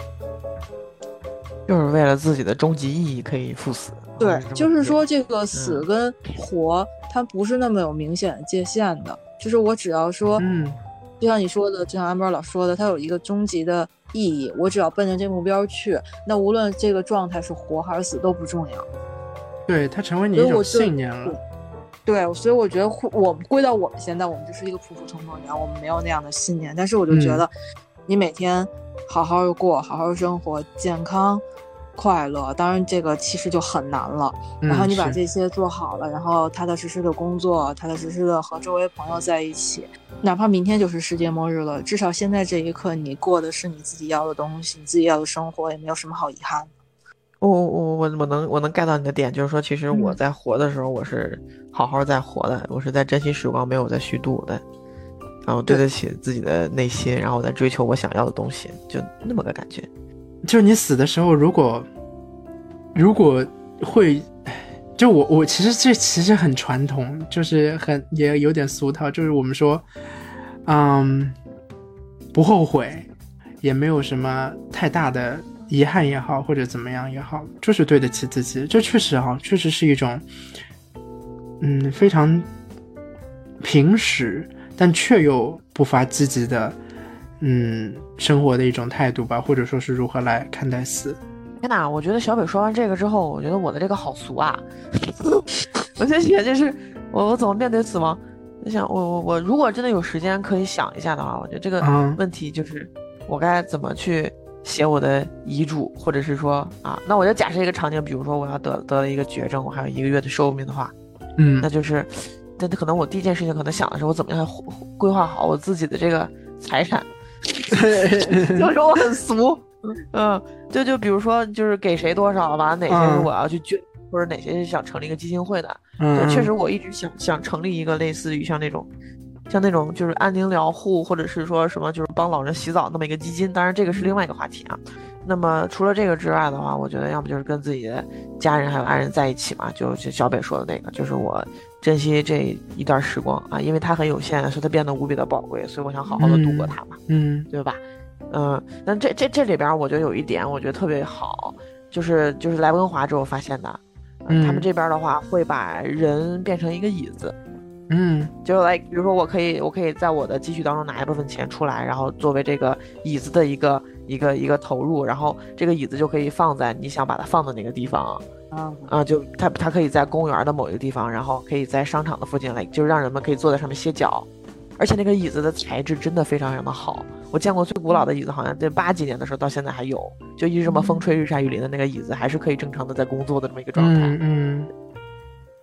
就是为了自己的终极意义可以赴死。对就是说这个死跟活，它不是那么有明显的界限的。就是我只要说，嗯就像你说的，就像安波老说的，它有一个终极的意义，我只要奔着这目标去，那无论这个状态是活还是死都不重要。对，它成为你一种信念了。对，所以我觉得我们归到我们现在，我们就是一个普普通通人，我们没有那样的信念。但是我就觉嗯得，你每天好好的过，好好生活，健康。快乐，当然这个其实就很难了。然后嗯你把这些做好了，然后踏踏实实的工作，踏踏实实的和周围朋友在一起，哪怕明天就是世界末日了，至少现在这一刻你过的是你自己要的东西，你自己要的生活，也没有什么好遗憾的。我我我我能我能 get 到你的点，就是说，其实我嗯在活的时候，我是好好在活的，我是在珍惜时光，没有在虚度的，然后对得起自己的内心，然后我在追求我想要的东西，就那么个感觉。就你死的时候，如果如果会，就我我其实这其实很传统，就是很也有点俗套，就是我们说，嗯，不后悔，也没有什么太大的遗憾也好，或者怎么样也好，就是对得起自己。这确实哈、确实是一种，嗯，非常平实，但却又不乏积极的。嗯，生活的一种态度吧，或者说是如何来看待死。天哪！我觉得小北说完这个之后，我觉得我的这个好俗啊！[LAUGHS] 我就想，就是我我怎么面对死亡？我想，我我我如果真的有时间可以想一下的话，我觉得这个嗯问题就是我该怎么去写我的遗嘱，或者是说啊，那我就假设一个场景，比如说我要得得了一个绝症，我还有一个月的寿命的话，嗯那就是那可能我第一件事情可能想的是我怎么样规规划好我自己的这个财产，[LAUGHS] 就说我很俗，[LAUGHS] 嗯，就就比如说就是给谁多少吧，哪些我要去捐，或者哪些是想成立一个基金会的，嗯，对，确实我一直想想成立一个类似于像那种。像那种就是安宁疗护，或者是说什么就是帮老人洗澡那么一个基金，当然这个是另外一个话题啊。那么除了这个之外的话，我觉得要么就是跟自己的家人还有爱人在一起嘛，就就小北说的那个，就是我珍惜这一段时光啊，因为它很有限，所以它变得无比的宝贵，所以我想好好的度过它嘛，嗯对吧？嗯，那这这这里边我觉得有一点我觉得特别好，就是就是来温华之后发现的，嗯他们这边的话会把人变成一个椅子。嗯就来，比如说，我可以，我可以在我的积蓄当中拿一部分钱出来，然后作为这个椅子的一个一个一个投入，然后这个椅子就可以放在你想把它放的那个地方啊，啊，就它它可以在公园的某一个地方，然后可以在商场的附近来，就是让人们可以坐在上面歇脚，而且那个椅子的材质真的非常非常的好，我见过最古老的椅子，好像在八几年的时候到现在还有，就一直这么风吹日晒雨淋的那个椅子，还是可以正常的在工作的这么一个状态。嗯嗯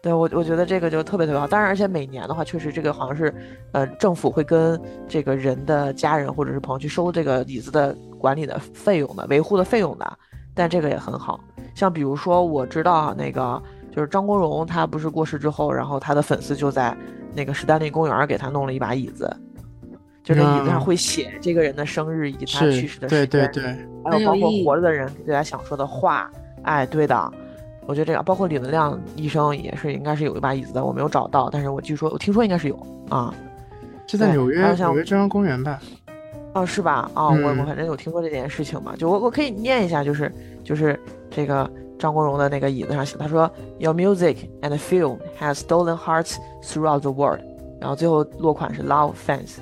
对我，我觉得这个就特别特别好。当然，而且每年的话，确实这个好像是，呃，政府会跟这个人的家人或者是朋友去收这个椅子的管理的费用的、维护的费用的。但这个也很好，像比如说我知道啊那个就是张国荣，他不是过世之后，然后他的粉丝就在那个史丹利公园给他弄了一把椅子，就是椅子上嗯。会写这个人的生日以及他去世，的时间，对对。对，还有包括活着的人对他想说的话，哎，对的，我觉得这个包括李文亮医生也是应该是有一把椅子的，我没有找到，但是我据说我听说应该是有啊，就在纽约纽约中央公园吧？哦是吧？哦、我我嗯反正有听过这件事情嘛，就我我可以念一下，就是就是这个张国荣的那个椅子上写，他说 Your music and film has stolen hearts throughout the world，然后最后落款是 Love fans。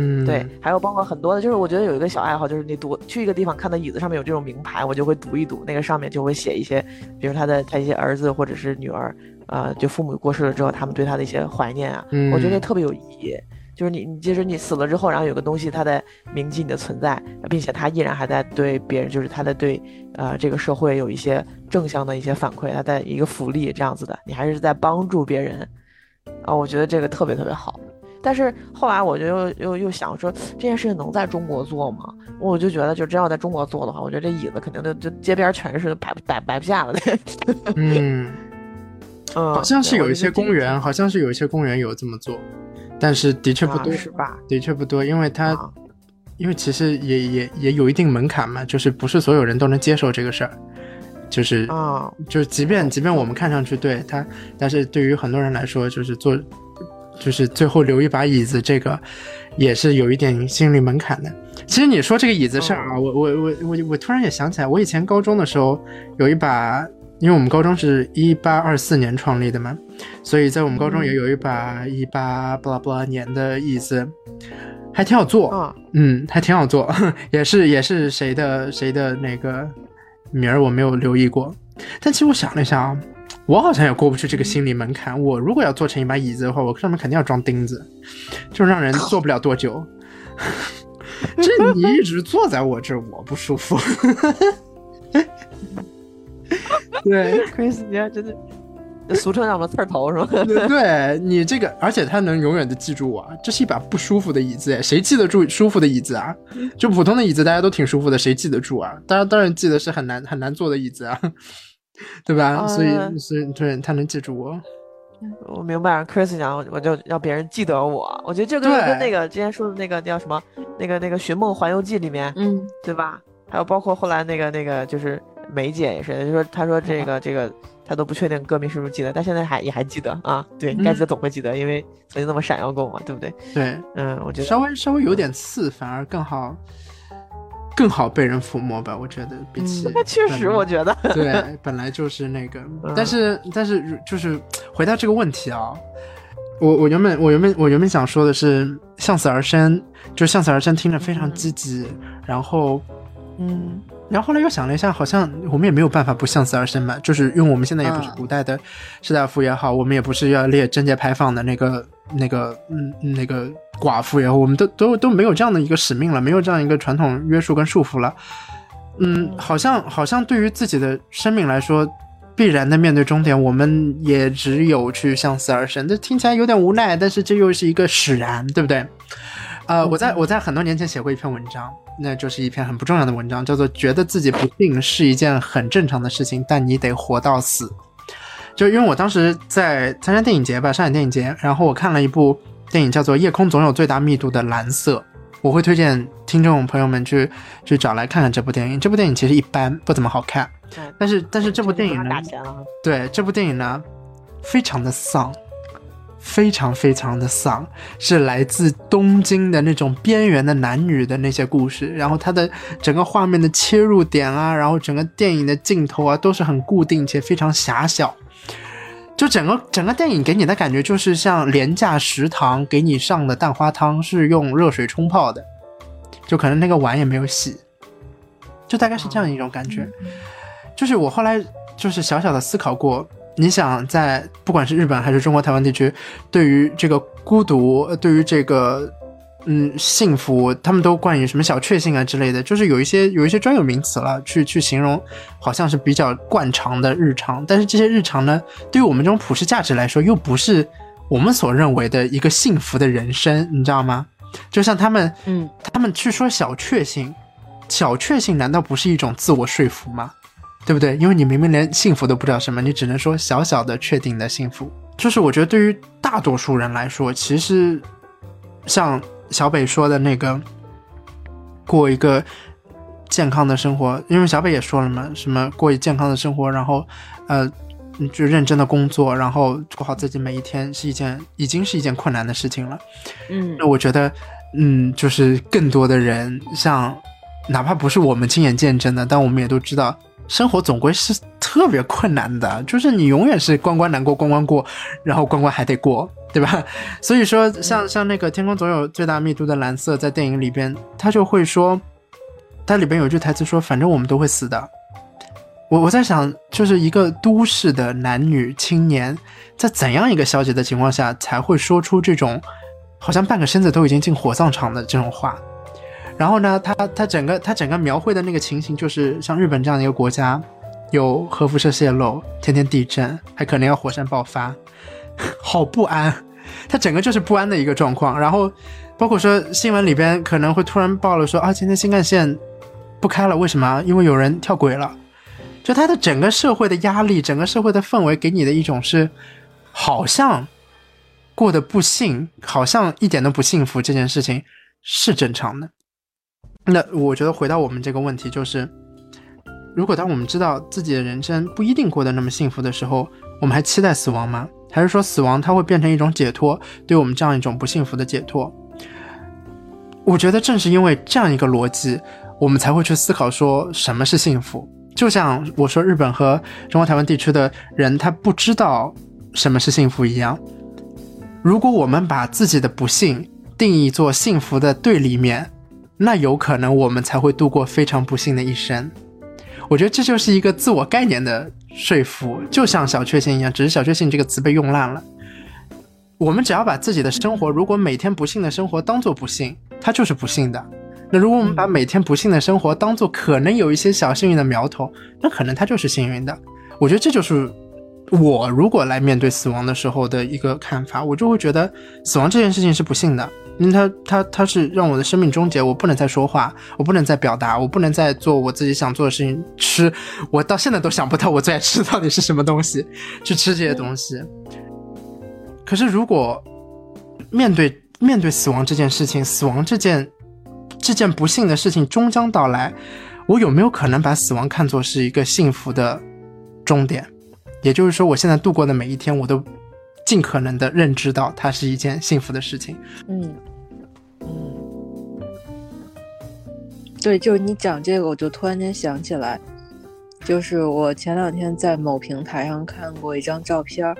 嗯，对，还有包括很多的，就是我觉得有一个小爱好，就是你读去一个地方看到椅子上面有这种名牌，我就会读一读，那个上面就会写一些，比如他的他一些儿子或者是女儿，呃，就父母过世了之后，他们对他的一些怀念啊，嗯，我觉得特别有意义。就是你，你即使你死了之后，然后有个东西它在铭记你的存在，并且它依然还在对别人，就是它在对呃这个社会有一些正向的一些反馈，它在一个福利这样子的，你还是在帮助别人啊，我觉得这个特别特别好。但是后来我就又又又想说，这件事情能在中国做吗？我就觉得，就真要在中国做的话，我觉得这椅子肯定就就街边全是摆摆摆不下了。[LAUGHS] 嗯，嗯，好像是有一些公园，好像是有一些公园有这么做，但是的确不啊多，是吧？的确不多，因为它啊因为其实也也也有一定门槛嘛，就是不是所有人都能接受这个事儿，就是啊，就是即便即便我们看上去对他，但是对于很多人来说，就是做就是最后留一把椅子，这个也是有一点心理门槛的。其实你说这个椅子事儿啊，我我我我我突然也想起来，我以前高中的时候有一把，因为我们高中是一八二四年创立的嘛，所以在我们高中也有一把一八巴拉巴拉年的椅子，还挺好坐。啊，嗯，还挺好坐，[LAUGHS] 也是也是谁的谁的那个名儿我没有留意过，但其实我想了一下啊，我好像也过不去这个心理门槛。我如果要做成一把椅子的话，我上面肯定要装钉子，就让人 [LAUGHS] 坐不了多久。[LAUGHS] 这你一直坐在我这儿，我不舒服。对，[LAUGHS] Chris 你还真的，俗称叫什么刺儿头是吧？对你这个，而且他能永远的记住我，这是一把不舒服的椅子，哎，谁记得住舒服的椅子啊？就普通的椅子，大家都挺舒服的，谁记得住啊？当然，当然记得是很难很难坐的椅子啊，[LAUGHS] 对吧？呃所以，所以对他能记住我，我明白，Chris 讲，我就要别人记得我。我觉得这跟跟那个之前说的那个叫什么，那个那个《寻梦环游记》里面，嗯，对吧？还有包括后来那个那个就是梅姐也是，就说她说这个这个她都不确定歌迷是不是记得，但现在还也还记得啊。对，嗯该记得总会记得，因为曾经那么闪耀过嘛，对不对？对，嗯，我觉得稍微稍微有点刺，反而更好，更好被人抚摸吧。我觉得比起、那确实，我觉得，对，[LAUGHS] 本来就是那个，嗯但是但是就是回答这个问题啊，我我原本我原本我原本想说的是向死而生，就是向死而生听着非常积极，然后嗯然后后来又想了一下，好像我们也没有办法不向死而生嘛，就是因为我们现在也不是嗯古代的士大夫也好，我们也不是要列贞节牌坊的那个那个嗯那个寡妇也好，我们都都都没有这样的一个使命了，没有这样一个传统约束跟束缚了。嗯，好像好像对于自己的生命来说，必然的面对终点，我们也只有去向死而生。这听起来有点无奈，但是这又是一个使然，对不对？呃，我在我在很多年前写过一篇文章，那就是一篇很不重要的文章，叫做“觉得自己不幸是一件很正常的事情，但你得活到死”。就因为我当时在参加电影节吧，上海电影节，然后我看了一部电影，叫做《夜空总有最大密度的蓝色》，我会推荐听众朋友们去去找来看看这部电影。这部电影其实一般，不怎么好看，嗯但是但是这部电影呢，对这部电影呢，非常的丧，非常非常的丧，是来自东京的那种边缘的男女的那些故事，然后它的整个画面的切入点啊，然后整个电影的镜头啊，都是很固定且非常狭小。就整个整个电影给你的感觉就是像廉价食堂给你上的蛋花汤是用热水冲泡的，就可能那个碗也没有洗，就大概是这样一种感觉。就是我后来就是小小的思考过，你想在不管是日本还是中国台湾地区，对于这个孤独，呃对于这个嗯幸福，他们都冠以什么小确幸啊之类的，就是有一些有一些专有名词了，去去形容，好像是比较惯常的日常，但是这些日常呢，对于我们这种普世价值来说，又不是我们所认为的一个幸福的人生，你知道吗？就像他们，嗯，他们去说小确幸，小确幸难道不是一种自我说服吗？对不对？因为你明明连幸福都不知道什么，你只能说小小的确定的幸福。就是我觉得对于大多数人来说，其实像小北说的那个，过一个健康的生活，因为小北也说了嘛，什么过一健康的生活，然后呃，就认真的工作，然后过好自己每一天，是一件已经是一件困难的事情了。嗯那我觉得，嗯，就是更多的人，像哪怕不是我们亲眼见证的，但我们也都知道，生活总归是特别困难的，就是你永远是关关难过关关过，然后关关还得过，对吧？[LAUGHS] 所以说，像像那个天空总有最大密度的蓝色，在电影里边，他就会说，它里边有句台词说，反正我们都会死的。我我在想，就是一个都市的男女青年，在怎样一个消极的情况下，才会说出这种好像半个身子都已经进火葬场的这种话？然后呢，他他整个他整个描绘的那个情形，就是像日本这样的一个国家，有核辐射泄漏，天天地震，还可能要火山爆发，好不安。他整个就是不安的一个状况。然后包括说新闻里边可能会突然报了说啊，今天新干线不开了，为什么？因为有人跳轨了。就他的整个社会的压力，整个社会的氛围给你的一种是，好像过得不幸，好像一点都不幸福，这件事情是正常的。那我觉得回到我们这个问题，就是如果当我们知道自己的人生不一定过得那么幸福的时候，我们还期待死亡吗？还是说死亡它会变成一种解脱，对我们这样一种不幸福的解脱？我觉得正是因为这样一个逻辑，我们才会去思考说什么是幸福。就像我说日本和中国台湾地区的人他不知道什么是幸福一样。如果我们把自己的不幸定义做幸福的对立面，那有可能我们才会度过非常不幸的一生。我觉得这就是一个自我概念的说服，就像小确幸一样，只是小确幸这个词被用烂了。我们只要把自己的生活，如果每天不幸的生活当做不幸，它就是不幸的。那如果我们把每天不幸的生活当做可能有一些小幸运的苗头，那可能它就是幸运的。我觉得这就是我如果来面对死亡的时候的一个看法，我就会觉得死亡这件事情是不幸的，因为它它它是让我的生命终结，我不能再说话，我不能再表达，我不能再做我自己想做的事情，吃，我到现在都想不到我最爱吃到底是什么东西，去吃这些东西。可是如果面对面对死亡这件事情，死亡这件这件不幸的事情终将到来，我有没有可能把死亡看作是一个幸福的终点？也就是说，我现在度过的每一天，我都尽可能的认知到它是一件幸福的事情。嗯对，就是你讲这个，我就突然间想起来，就是我前两天在某平台上看过一张照片儿，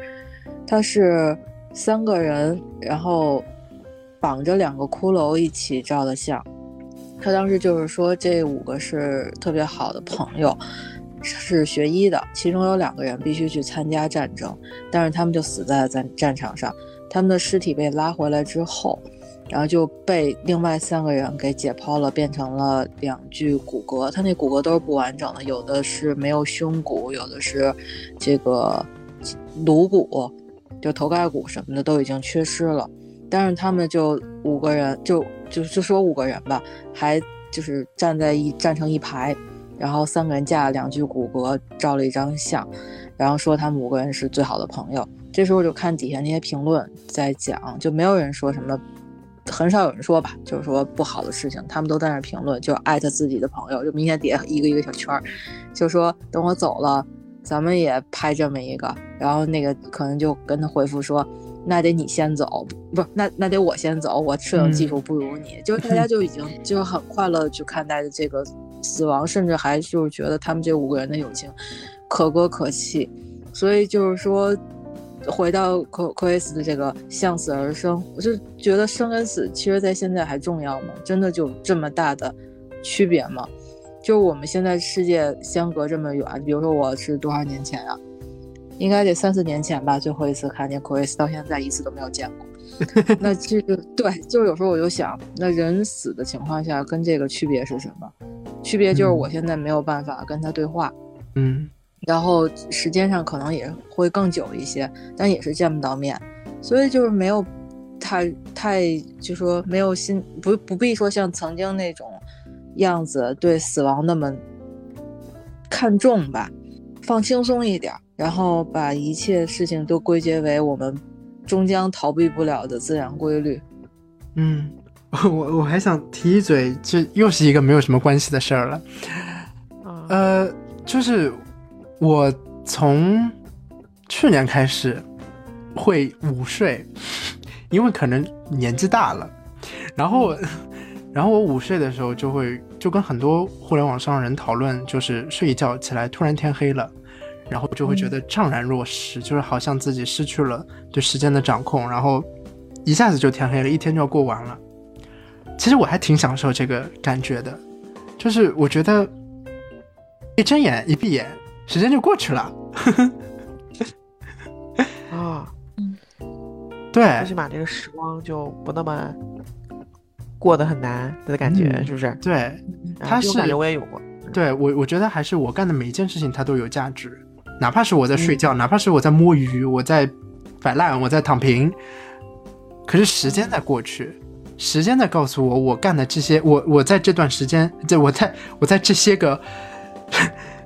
它是三个人，然后绑着两个骷髅一起照的相。他当时就是说，这五个是特别好的朋友，是学医的，其中有两个人必须去参加战争，但是他们就死在了战战场上。他们的尸体被拉回来之后，然后就被另外三个人给解剖了，变成了两具骨骼。他那骨骼都是不完整的，有的是没有胸骨，有的是这个颅骨，就头盖骨什么的都已经缺失了。但是他们就五个人，就就就说五个人吧，还就是站在一站成一排，然后三个人架两具骨骼，照了一张相，然后说他们五个人是最好的朋友。这时候就看底下那些评论在讲，就没有人说什么，很少有人说吧，就是说不好的事情，他们都在那儿评论，就艾特自己的朋友，就明显底下一个一个小圈儿，就说等我走了，咱们也拍这么一个，然后那个可能就跟他回复说。那得你先走，不是那那得我先走，我摄影技术不如你，就是大家就已经 [LAUGHS] 就很快乐去看待这个死亡，甚至还就是觉得他们这五个人的友情可歌可泣，所以就是说回到科科维斯的这个向死而生，我就觉得生跟死其实在现在还重要吗？真的就这么大的区别吗？就是我们现在世界相隔这么远，比如说我是多少年前啊？应该得三四年前吧，最后一次看见 Chris，到现在一次都没有见过。那这个对，就是有时候我就想，那人死的情况下跟这个区别是什么？区别就是我现在没有办法跟他对话，嗯然后时间上可能也会更久一些，但也是见不到面，所以就是没有太太就说没有心不不必说像曾经那种样子对死亡那么看重吧，放轻松一点儿。然后把一切事情都归结为我们终将逃避不了的自然规律。嗯，我我还想提一嘴，这又是一个没有什么关系的事儿了。啊，呃，就是我从去年开始会午睡，因为可能年纪大了，然后，[LAUGHS] 然后我午睡的时候就会就跟很多互联网上人讨论，就是睡一觉起来突然天黑了。然后就会觉得怅然若失，就是好像自己失去了对时间的掌控，然后一下子就天黑了，一天就要过完了。其实我还挺享受这个感觉的，就是我觉得一睁眼一闭眼，时间就过去了。[LAUGHS] 啊，嗯对最起码这个时光就不那么过得很难的感觉，嗯是不是？对，他是感觉我也有过。对我我觉得还是我干的每一件事情它都有价值，哪怕是我在睡觉，哪怕是我在摸鱼，我在摆烂，我在躺平，可是时间在过去，时间在告诉我，我干的这些，我我在这段时间，这我在我在这些个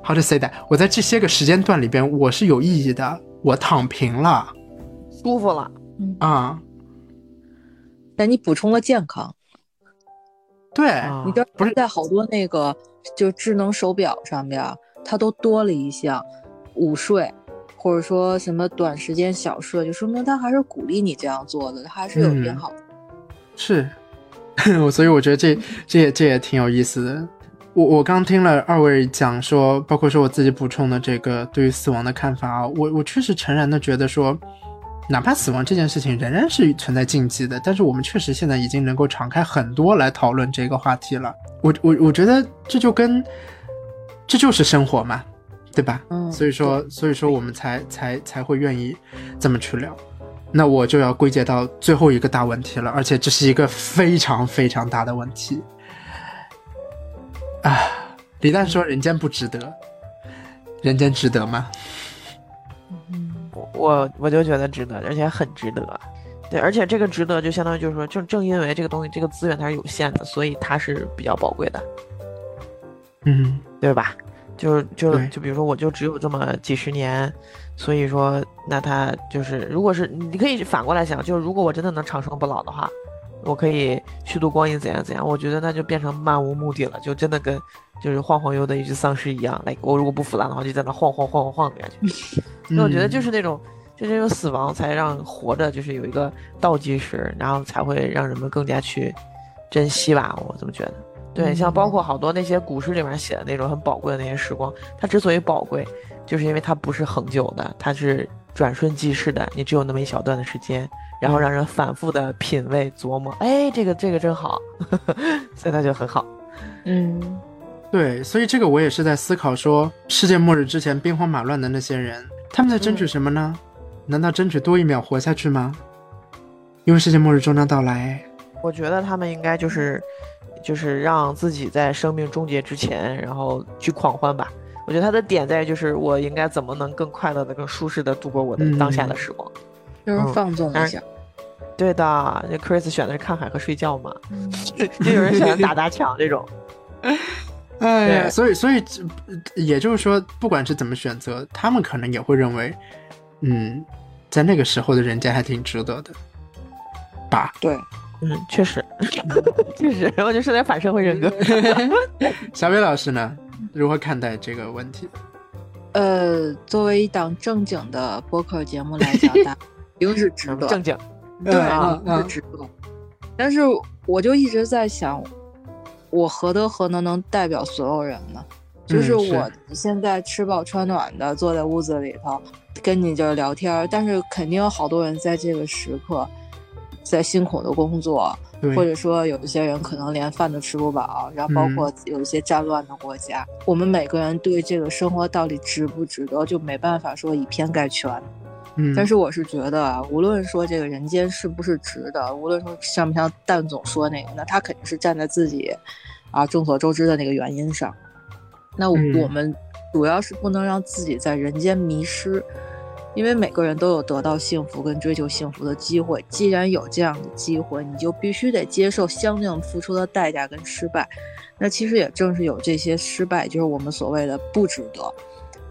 ，how to say that，我在这些个时间段里边，我是有意义的，我躺平了。舒服了，啊、但你补充了健康，对，啊。你知道不是在好多那个就智能手表上边，它都多了一项午睡，或者说什么短时间小睡，就说明它还是鼓励你这样做的，它还是有嗯。变好的。是，我 [LAUGHS] 所以我觉得这这也这也挺有意思的。我我刚听了二位讲说，包括说我自己补充的这个对于死亡的看法啊，我我确实诚然的觉得说，哪怕死亡这件事情仍然是存在禁忌的，但是我们确实现在已经能够敞开很多来讨论这个话题了。我我我觉得这就跟这就是生活嘛，对吧？嗯所以说所以说我们才才才会愿意这么去聊。那我就要归结到最后一个大问题了，而且这是一个非常非常大的问题。啊，李诞说：“人间不值得，人间值得吗我我我就觉得值得，而且很值得。对，而且这个值得就相当于就是说，正正因为这个东西这个资源它是有限的，所以它是比较宝贵的，？”嗯对吧？就是就对就比如说，我就只有这么几十年，所以说那他就是，如果是你可以反过来想，就是如果我真的能长生不老的话，我可以虚度光阴怎样怎样，我觉得那就变成漫无目的了，就真的跟就是晃晃悠的一只丧尸一样，来我如果不腐烂的话，就在那晃晃晃晃晃的感觉。嗯，[LAUGHS] 那我觉得就是那种，就那种死亡才让活着就是有一个倒计时，然后才会让人们更加去珍惜吧。我这么觉得。对，像包括好多那些古诗里面写的那种很宝贵的那些时光，它之所以宝贵，就是因为它不是恒久的，它是转瞬即逝的，你只有那么一小段的时间，然后让人反复的品味琢磨，哎，这个这个真好，所以它就很好。嗯，对，所以这个我也是在思考说，世界末日之前兵荒马乱的那些人，他们在争取什么呢？难道争取多一秒活下去吗？因为世界末日终将到来，我觉得他们应该就是，就是让自己在生命终结之前，然后去狂欢吧。我觉得他的点在于就是我应该怎么能更快乐的、更舒适的度过我的当下的时光。就是嗯放纵一下。对的，那 Chris 选的是看海和睡觉嘛，[LAUGHS] 就有人选的打砸抢这种。[LAUGHS] 哎呀，对所以所以这也就是说，不管是怎么选择，他们可能也会认为，嗯，在那个时候的人间还挺值得的，吧？对，嗯，确实，[LAUGHS] 确实，我就是点反社会人格。小伟老师呢，如何看待这个问题？呃，作为一档正经的播客节目来讲，它一定是值得，正经，对，嗯嗯是值得。但是我就一直在想，我何德何能能代表所有人呢？就是我现在吃饱穿暖的坐在屋子里头跟你就是聊天，但是肯定有好多人在这个时刻在辛苦的工作，或者说有一些人可能连饭都吃不饱，然后包括有一些战乱的国家，我们每个人对这个生活到底值不值得，就没办法说以偏概全。嗯，但是我是觉得啊，无论说这个人间是不是值得，无论说像不像蛋总说那个，那他肯定是站在自己啊众所周知的那个原因上。那我们主要是不能让自己在人间迷失，因为每个人都有得到幸福跟追求幸福的机会。既然有这样的机会，你就必须得接受相应付出的代价跟失败。那其实也正是有这些失败，就是我们所谓的不值得，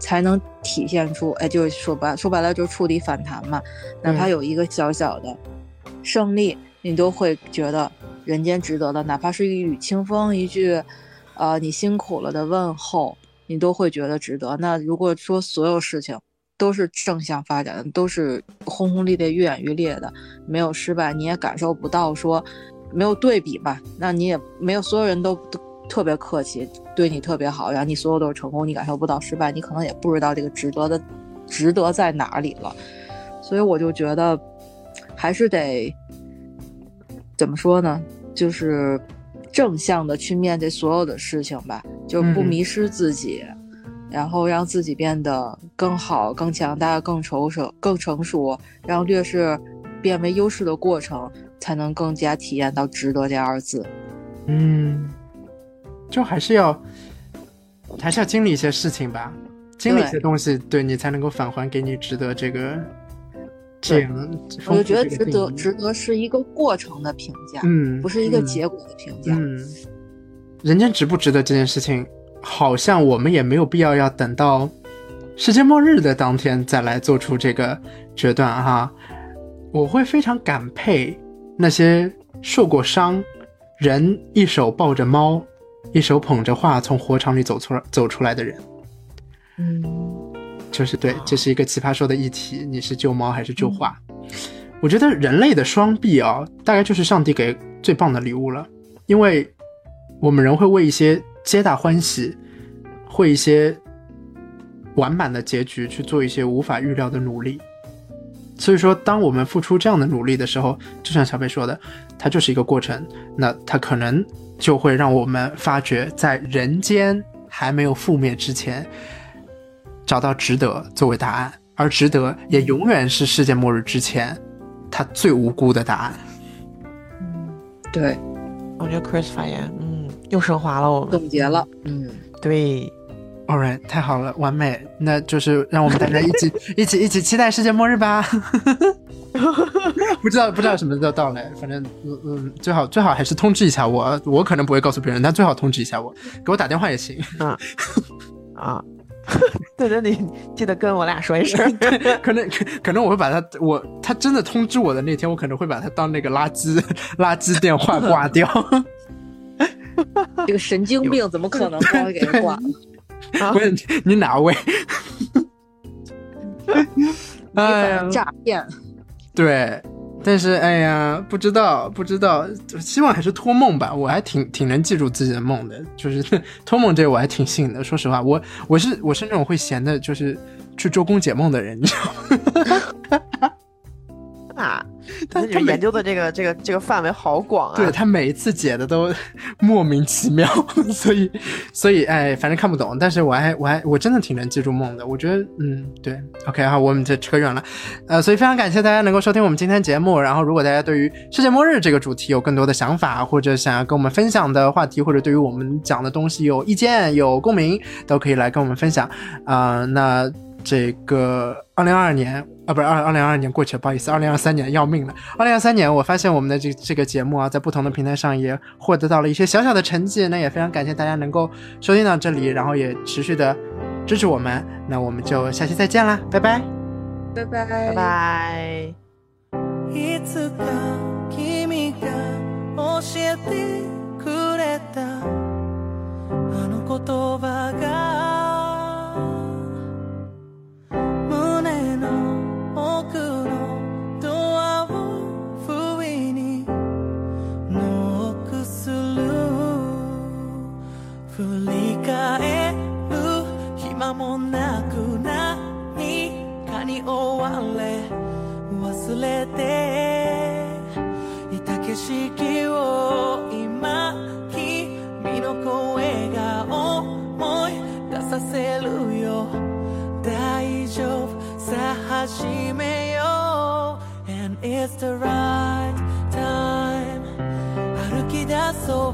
才能体现出，哎，就是说白说白了就是触底反弹嘛。哪怕嗯有一个小小的胜利，你都会觉得人间值得的，哪怕是一缕清风，一句，呃，你辛苦了的问候，你都会觉得值得。那如果说所有事情都是正向发展的，都是轰轰烈烈、愈演愈烈的，没有失败，你也感受不到说没有对比吧？那你也没有所有人都都特别客气，对你特别好，然后你所有都是成功，你感受不到失败，你可能也不知道这个值得的值得在哪里了。所以我就觉得还是得怎么说呢？就是正向的去面对所有的事情吧，就是不嗯迷失自己，然后让自己变得更好、更强大、更成熟、更成熟，让劣势变为优势的过程，才能更加体验到“值得”这二字。嗯，就还是要还是要经历一些事情吧，经历一些东西，对你才能够返还给你值得这个这。我就觉得值得，值得是一个过程的评价，嗯，不是一个嗯结果的评价。嗯，人间值不值得这件事情，好像我们也没有必要要等到世界末日的当天再来做出这个决断哈。我会非常感佩那些受过伤，人一手抱着猫，一手捧着画从火场里走出来走出来的人。嗯，就是对，这是一个奇葩说的议题，你是救猫还是救画？我觉得人类的双臂啊，大概就是上帝给最棒的礼物了，因为我们人会为一些皆大欢喜，会一些完满的结局去做一些无法预料的努力。所以说，当我们付出这样的努力的时候，就像小贝说的，它就是一个过程，那它可能就会让我们发觉，在人间还没有覆灭之前，找到值得作为答案，而值得也永远是世界末日之前他最无辜的答案。嗯对，我觉得 Chris 发言，嗯，又升华了我们。总结了，嗯，对，All right，太好了，完美，那就是让我们大家一起 [LAUGHS] 一起一起期待世界末日吧。[LAUGHS] 不知道不知道什么时候到来，反正嗯嗯，最好最好还是通知一下我，我可能不会告诉别人，但最好通知一下我，给我打电话也行。啊啊，对 [LAUGHS] 对，你记得跟我俩说一声。可能可可能我会把他我他真的通知我的那天，我可能会把他当那个垃圾垃圾电话挂掉。这个神经病怎么可能光给人挂了？[LAUGHS] 问你你哪位？[LAUGHS] 哎呀反，诈骗，对，但是哎呀，不知道不知道，希望还是托梦吧。我还挺挺能记住自己的梦的，就是 [LAUGHS] 托梦这个我还挺信的。说实话，我我是我是那种会闲的，就是去周公解梦的人，你知道吗？啊，他他每你们研究的这个这个这个范围好广啊。对他每一次解的都莫名其妙，[LAUGHS] 所以所以哎，反正看不懂，但是我还我还我真的挺能记住梦的。我觉得嗯，对，OK 好，我们这扯远了，呃，所以非常感谢大家能够收听我们今天节目。然后，如果大家对于世界末日这个主题有更多的想法，或者想要跟我们分享的话题，或者对于我们讲的东西有意见、有共鸣，都可以来跟我们分享啊、那这个二零二二年啊，不是二二零二二年过去了，不好意思，二零二三年要命了。二零二三年，我发现我们的这这个节目啊，在不同的平台上也获得到了一些小小的成绩，那也非常感谢大家能够收听到这里，然后也持续的支持我们。那我们就下期再见啦，拜拜。拜拜拜拜。いつもなく何かに追われ忘れていた景色を今君の声が思い出させるよ。大丈夫。さあ始めよう。And it's the right time 歩き出そう。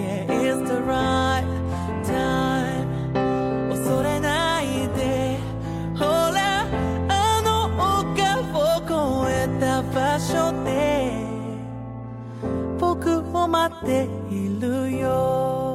Yeah it's the right time 待っているよ。